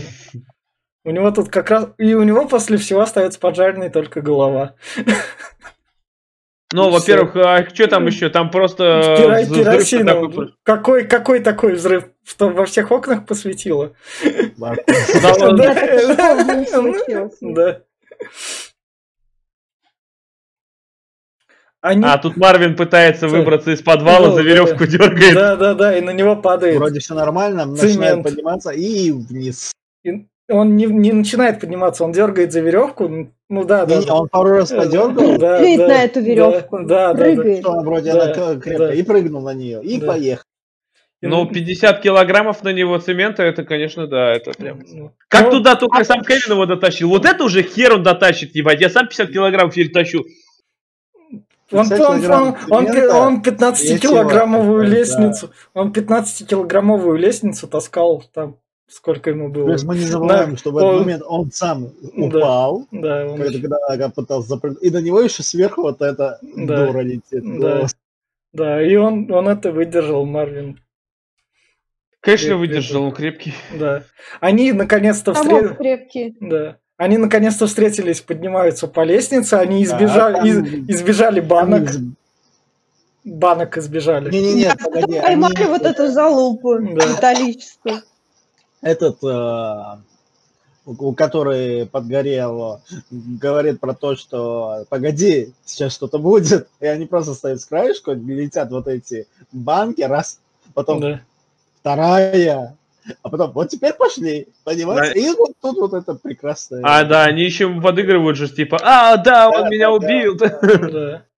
У него тут как раз... И у него после всего остается поджаренной только голова. Ну, во-первых, а что там еще? Там просто Кера- Керосином. такой- Какой, какой такой взрыв? Что во всех окнах посветило? Да, Они... А тут Марвин пытается выбраться из подвала, Ну, за да. веревку дергает. Да, да, да, и на него падает. Вроде все нормально, начинает подниматься и вниз. И Он не, не начинает подниматься, он дергает за веревку. Ну да, да. Не, он пару раз подергал, Да, Прыгает да, на эту веревку. Да, да, да. Прыгает. что она вроде Да, она крепкая, да. и прыгнул на нее, и Да. поехал. И- Ну, 50 килограммов на него цемента, это, конечно, да, это прям... Ну, Как ну, туда только сам Кевин его дотащил? Вот это уже хер он дотащит, ебать. Я сам 50 килограмм теперь тащу. Он, 50 он, он, он, он 15-килограммовую если- лестницу, он 15-килограммовую лестницу таскал там, сколько ему было. Плюс мы не забываем, Да, что в этот он- момент он сам Да. упал, Да, он- когда, когда Ага пытался запрыгнуть, и на него еще сверху вот эта Да. дура летит. Да. Да, и он, он это выдержал, Марвин. Конечно, Крепкий выдержал, он крепкий. Да. Они наконец-то встретились. крепкий? Да. Они наконец-то встретились, поднимаются по лестнице, они Да, избежали, там- из- избежали банок, Они- банок избежали. Не-не-не, погоди. Поймали они- вот эту залупу Да. металлическую. Этот, э, у у который подгорел, говорит про то, что погоди, сейчас что-то будет, и они просто стоят с краешку, летят вот эти банки, раз, потом Да. вторая, а потом вот теперь пошли, понимаете? Да. И вот тут вот это прекрасное. А, да, они еще подыгрывают же, типа, а, да, он Да, меня да, убил. Да.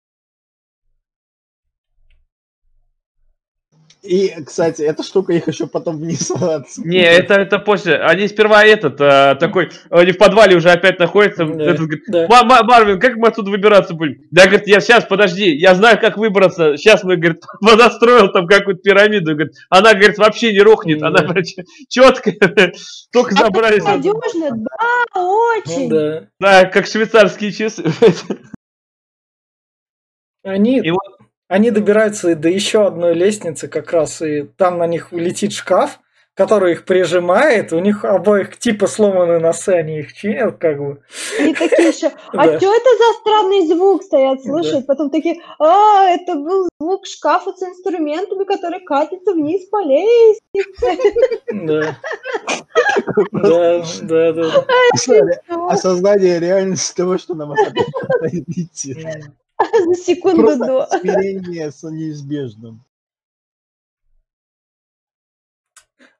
И, кстати, эта штука их еще потом вниз. Не, это, это после. Они сперва этот, а, такой, они в подвале уже опять находятся. Да, этот говорит, да. «Ма- Ма- Марвин, как мы отсюда выбираться будем? Да, говорит, я сейчас, подожди, я знаю, как выбраться. Сейчас мы, говорит, подостроил там какую-то пирамиду. Говорит, она, говорит, вообще не рухнет. Она, Да. четко, только забрались. Надежно, да, Ну очень. да. Да, как швейцарские часы. Они, И вот- они добираются и до еще одной лестницы как раз, и там на них летит шкаф, который их прижимает, у них обоих типа сломаны носы, они их чинят как бы. Они такие еще, а Да. что это за странный звук стоят, Да. слушают? Потом такие, а, это был звук шкафа с инструментами, который катится вниз по лестнице. Да. Да, да, да. Осознание реальности того, что нам опять идти. За секунду Просто до. смирение с неизбежным.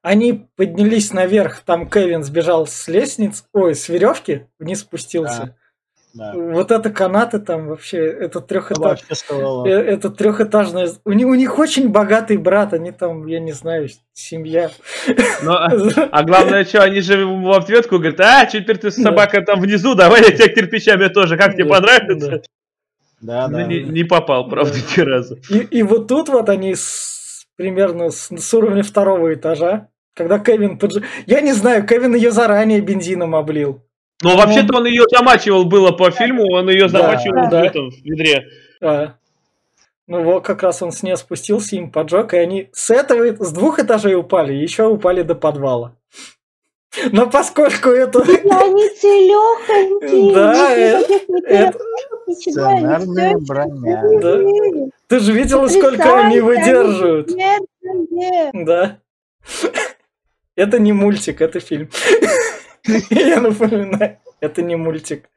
Они поднялись наверх, там Кевин сбежал с лестниц, ой, с веревки, вниз спустился. Да. Вот это канаты там вообще, это трехэтаж, сказала. это трехэтажная, у них, у них очень богатый брат, они там, я не знаю, семья. Ну, а, а главное, что, они же ему в ответку говорят, а, теперь ты собака там внизу, давай я тебя кирпичами тоже, как тебе Да, понравится? Да, Ну, да. не, не попал, правда, ни разу. И, и вот тут вот они с- примерно с, с уровня второго этажа, когда Кевин подж... Я не знаю, Кевин ее заранее бензином облил. Но вообще-то он ее замачивал было по фильму, он ее Да, замачивал да. в этом в ведре. А. Ну вот как раз он с нее спустился, им поджег, и они с этого, с двух этажей упали, еще упали до подвала. Но поскольку это... Они целехонькие. Да, это- Сценарная броня. Да. Ты же видела, сколько они выдерживают? Да. Это не мультик, это фильм. Я напоминаю, это не мультик.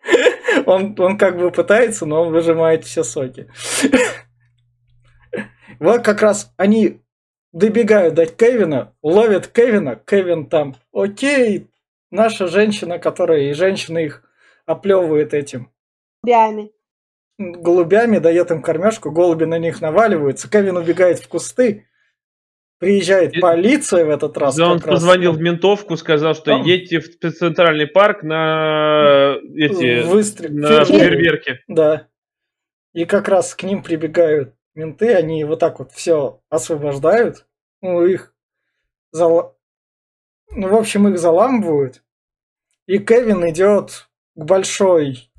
Он, он как бы пытается, но он выжимает все соки. Вот как раз они добегают до Кевина, ловят Кевина, Кевин там, окей, наша женщина, которая и женщина их оплевывает этим Бями. голубями, дает им кормежку, голуби на них наваливаются, Кевин убегает в кусты, приезжает И- полиция в этот раз. Да, он раз. позвонил в ментовку, сказал, что Там. едьте в центральный парк на эти Выстрел. на фейерверк. фейерверке. Да. И как раз к ним прибегают менты, они вот так вот все освобождают. Ну, их зала- Ну, в общем, их заламывают. И Кевин идет к большой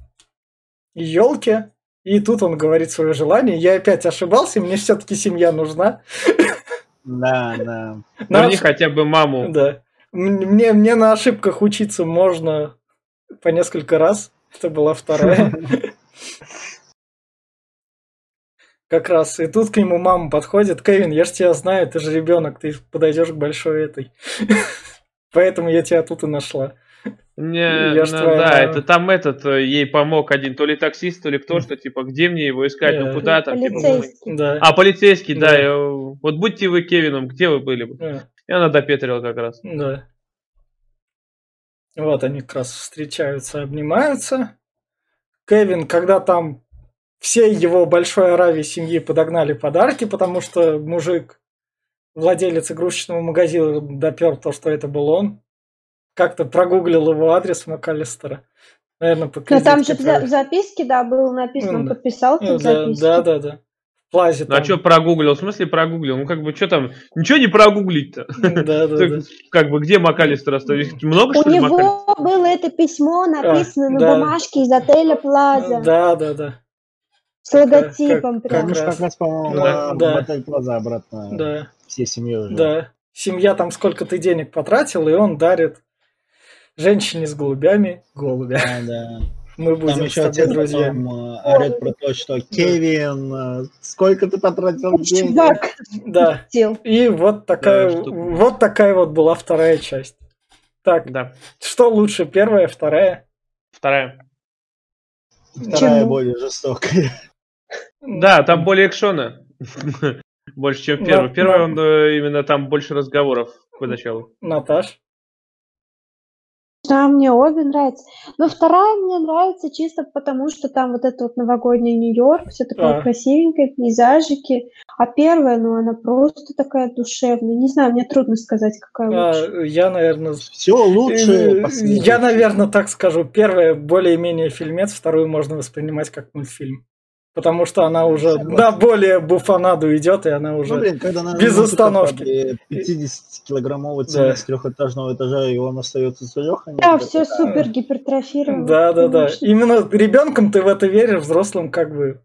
елке. И тут он говорит свое желание. Я опять ошибался, мне все-таки семья нужна. Да, да. На Верни хотя бы маму. Да. Мне, мне на ошибках учиться можно по несколько раз. Это была вторая. Как раз. И тут к нему мама подходит. Кевин, я ж тебя знаю, ты же ребенок, ты подойдешь к большой этой. Поэтому я тебя тут и нашла. Не, Я ну твоя да, мама. это там этот э, ей помог один, то ли таксист, то ли кто, что типа, где мне его искать, Э, ну куда там, типа, Полицейский. Да. А, полицейский, да. Да. я- Вот будьте вы Кевином, где вы были бы? Да. И она допетрила как раз. Да. Вот они как раз встречаются, обнимаются. Кевин, когда там всей его большой Аравии семьи подогнали подарки, потому что мужик, владелец игрушечного магазина, допер то, что это был он. Как-то прогуглил его адрес МакАлистера. Наверное, по Но там же в записке, да, было написано, Ну, он да. подписался Ну, в да, записке. да, да, да. В плазе Ну а там. что прогуглил? В смысле прогуглил? Ну как бы что там? Ничего не прогуглить-то. Да, да, да. Так, Как бы где МакАлистер оставить? Много У что МакАлистер? него было это письмо написано на да. бумажке из отеля Плаза Да, да, да. С логотипом как- прям. Раз. как раз, по-моему, Да, да. Плаза обратно Да. всей семьей уже. Да. Семья там сколько ты денег потратил, и он дарит женщине с голубями голубя. Да, да. Мы Там будем еще с тобой отец друзья. потом э, орет про то, что Кевин, э, сколько ты потратил денег? Чувак Да. И вот такая, Да, что- вот такая вот была вторая часть. Так, Да. что лучше, первая, вторая? Вторая. Вторая Чему? более жестокая. Да, там более экшона. Больше, чем первый. Первый, да. он э, именно там больше разговоров поначалу. Наташ? Да, мне обе нравятся. Но вторая мне нравится чисто потому, что там вот это вот новогодний Нью-Йорк, все такое А. красивенькое, пейзажики. А первая, ну, она просто такая душевная. Не знаю, мне трудно сказать, какая лучше. А, я, наверное... Все лучше. э. Я, наверное, так скажу. Первая более-менее фильмец, вторую можно воспринимать как мультфильм. Потому что она уже Согласен. на более буфанаду идет, и она уже... Ну, блин, когда на без остановки. 50-килограммовый Да. цемент с трехэтажного этажа, и он остается целеханем. Да, это все такая- супер гипертрофировано. Да, да, да. Именно ребенком ты в это веришь, взрослым как бы.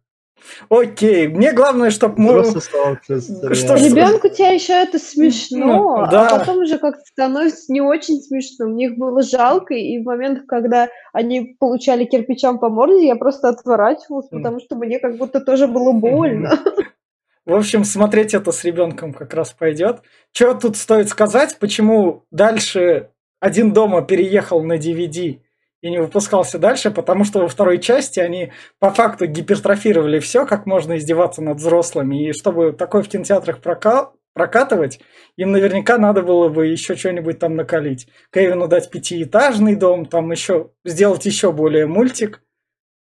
Окей, мне главное, чтобы мы... Что Ребенку тебя еще это смешно, Ну, да. а потом уже как-то становится не очень смешно. Мне их было жалко, и в момент, когда они получали кирпичом по морде, я просто отворачивалась, потому что мне как будто тоже было больно. В общем, смотреть это с ребенком как раз пойдет. Что тут стоит сказать, почему дальше один дома переехал на DVD и не выпускался дальше, потому что во второй части они по факту гипертрофировали все, как можно издеваться над взрослыми. И чтобы такое в кинотеатрах прока прокатывать, им наверняка надо было бы еще что-нибудь там накалить. Кевину дать пятиэтажный дом, там еще сделать еще более мультик.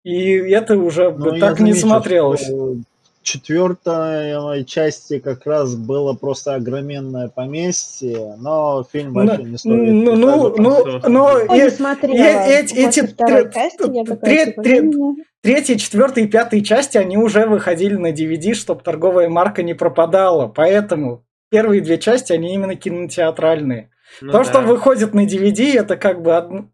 И это уже бы Но так не заметил, смотрелось. что четвертой части как раз было просто огроменное поместье, но фильм Ну, вообще не стоит. ну, ну, ну, ну, Ой, и- не смотрела. эти- я «Ну, Третья, четвертая и пятая части, они уже выходили на DVD, чтобы торговая марка не пропадала. Поэтому первые две части, они именно кинотеатральные. Ну То, да. что выходит на DVD, это как бы од-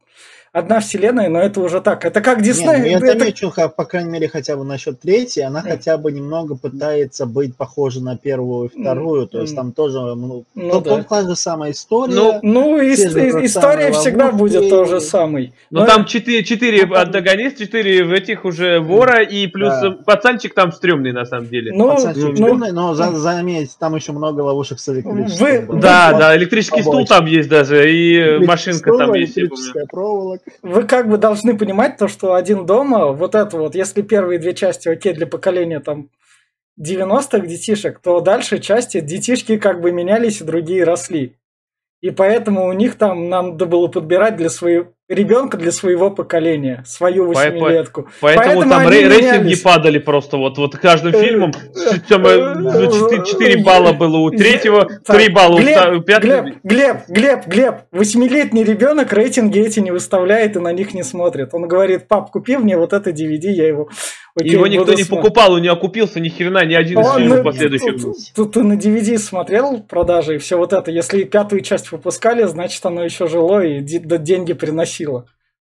одна вселенная, но это уже так. Это как Не, Дисней. ну я это- ха- по крайней мере, хотя бы насчет третьей, она М. хотя бы немного пытается быть похожа на первую и вторую, то есть там тоже ну, Ну то- да. та же самая история. Ну, Ну, и, и- история всегда ловушки. будет то же самый. Но там четыре, четыре антагонист, четыре в этих уже вора, и плюс Да. э, пацанчик там стрёмный на самом деле. Ну, Пацанчик ну, темный, но за- заметь, там еще много ловушек с электричеством. Вы- да, вот- да, электрический стул побольше. там есть даже, и э, машинка там есть, электрическая проволока. Вы как бы должны понимать то, что один дома, вот это вот, если первые две части окей для поколения там 90-х детишек, то дальше части детишки как бы менялись и другие росли. И поэтому у них там надо было подбирать для своего ребенка для своего поколения, свою восьмилетку. Поэтому, Поэтому там рей- рейтинги падали просто вот, вот каждым Э, фильмом. э, Там, э, 4, балла было у третьего, Так, 3 балла у Глеб, у пятого. Глеб, Глеб, Глеб, Глеб, восьмилетний ребенок рейтинги эти не выставляет и на них не смотрит. Он говорит, пап, купи мне вот это DVD, я его... Окей, его никто не смотреть». покупал, он не окупился ни хрена, ни один из фильмов ну, последующих. тут- ты на DVD смотрел продажи и все вот это. Если пятую часть выпускали, значит оно еще жило и деньги приносило.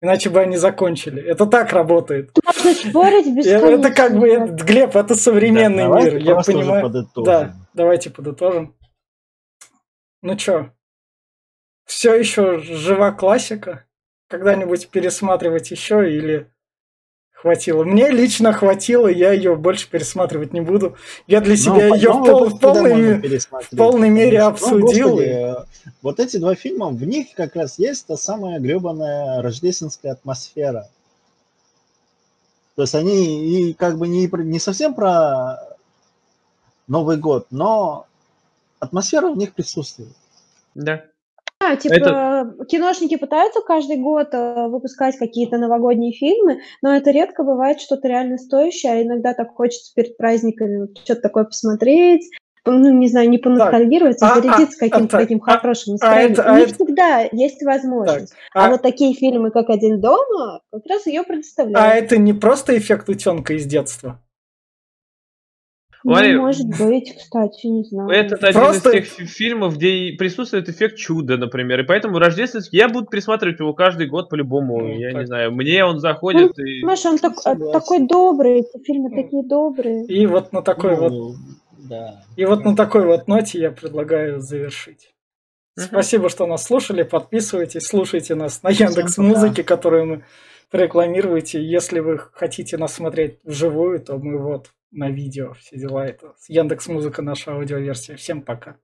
Иначе бы они закончили. Это так работает. Можно спорить бесконечно. Это как бы, Глеб, это современный Давайте мир, я понимаю. подытожим. Да, давайте подытожим. Ну чё, все еще жива классика? Когда-нибудь пересматривать еще или хватило? Мне лично хватило, я ее больше пересматривать не буду. Я для Ну, себя по- ее в, Новый пол- в полной, в полной мере ну, обсудил. господи, вот эти два фильма, в них как раз есть та самая гребаная рождественская атмосфера. То есть они и как бы не, не совсем про Новый год, но атмосфера в них присутствует. Да. Да, типа, киношники пытаются каждый год э, выпускать какие-то новогодние фильмы, но это редко бывает что-то реально стоящее, а иногда так хочется перед праздниками что-то такое посмотреть, по- ну, не знаю, не поностальгировать, а- а зарядиться а- каким-то а- таким а- хорошим а настроением. это- а не это- всегда есть возможность. А, А, вот такие фильмы, как «Один дома», как раз ее а предоставляют. это не просто эффект утенка из детства. Ну, Валя, может быть, кстати, не знаю. Это один Просто- из тех фи- фильмов, где присутствует эффект чуда, например. И поэтому рождественский я буду пересматривать его каждый год по-любому. Ну, я так. не знаю, мне он заходит. и... Маша, он так- Согласен. такой добрый, эти фильмы такие добрые. И вот на такой вот Ну, да. И вот на такой вот ноте я предлагаю завершить. Спасибо, что нас слушали. Подписывайтесь, слушайте нас на Яндекс. Музыке, которую мы рекламируете. Если вы хотите нас смотреть вживую, то мы вот на видео все дела. Это Яндекс Музыка наша аудиоверсия. Всем пока.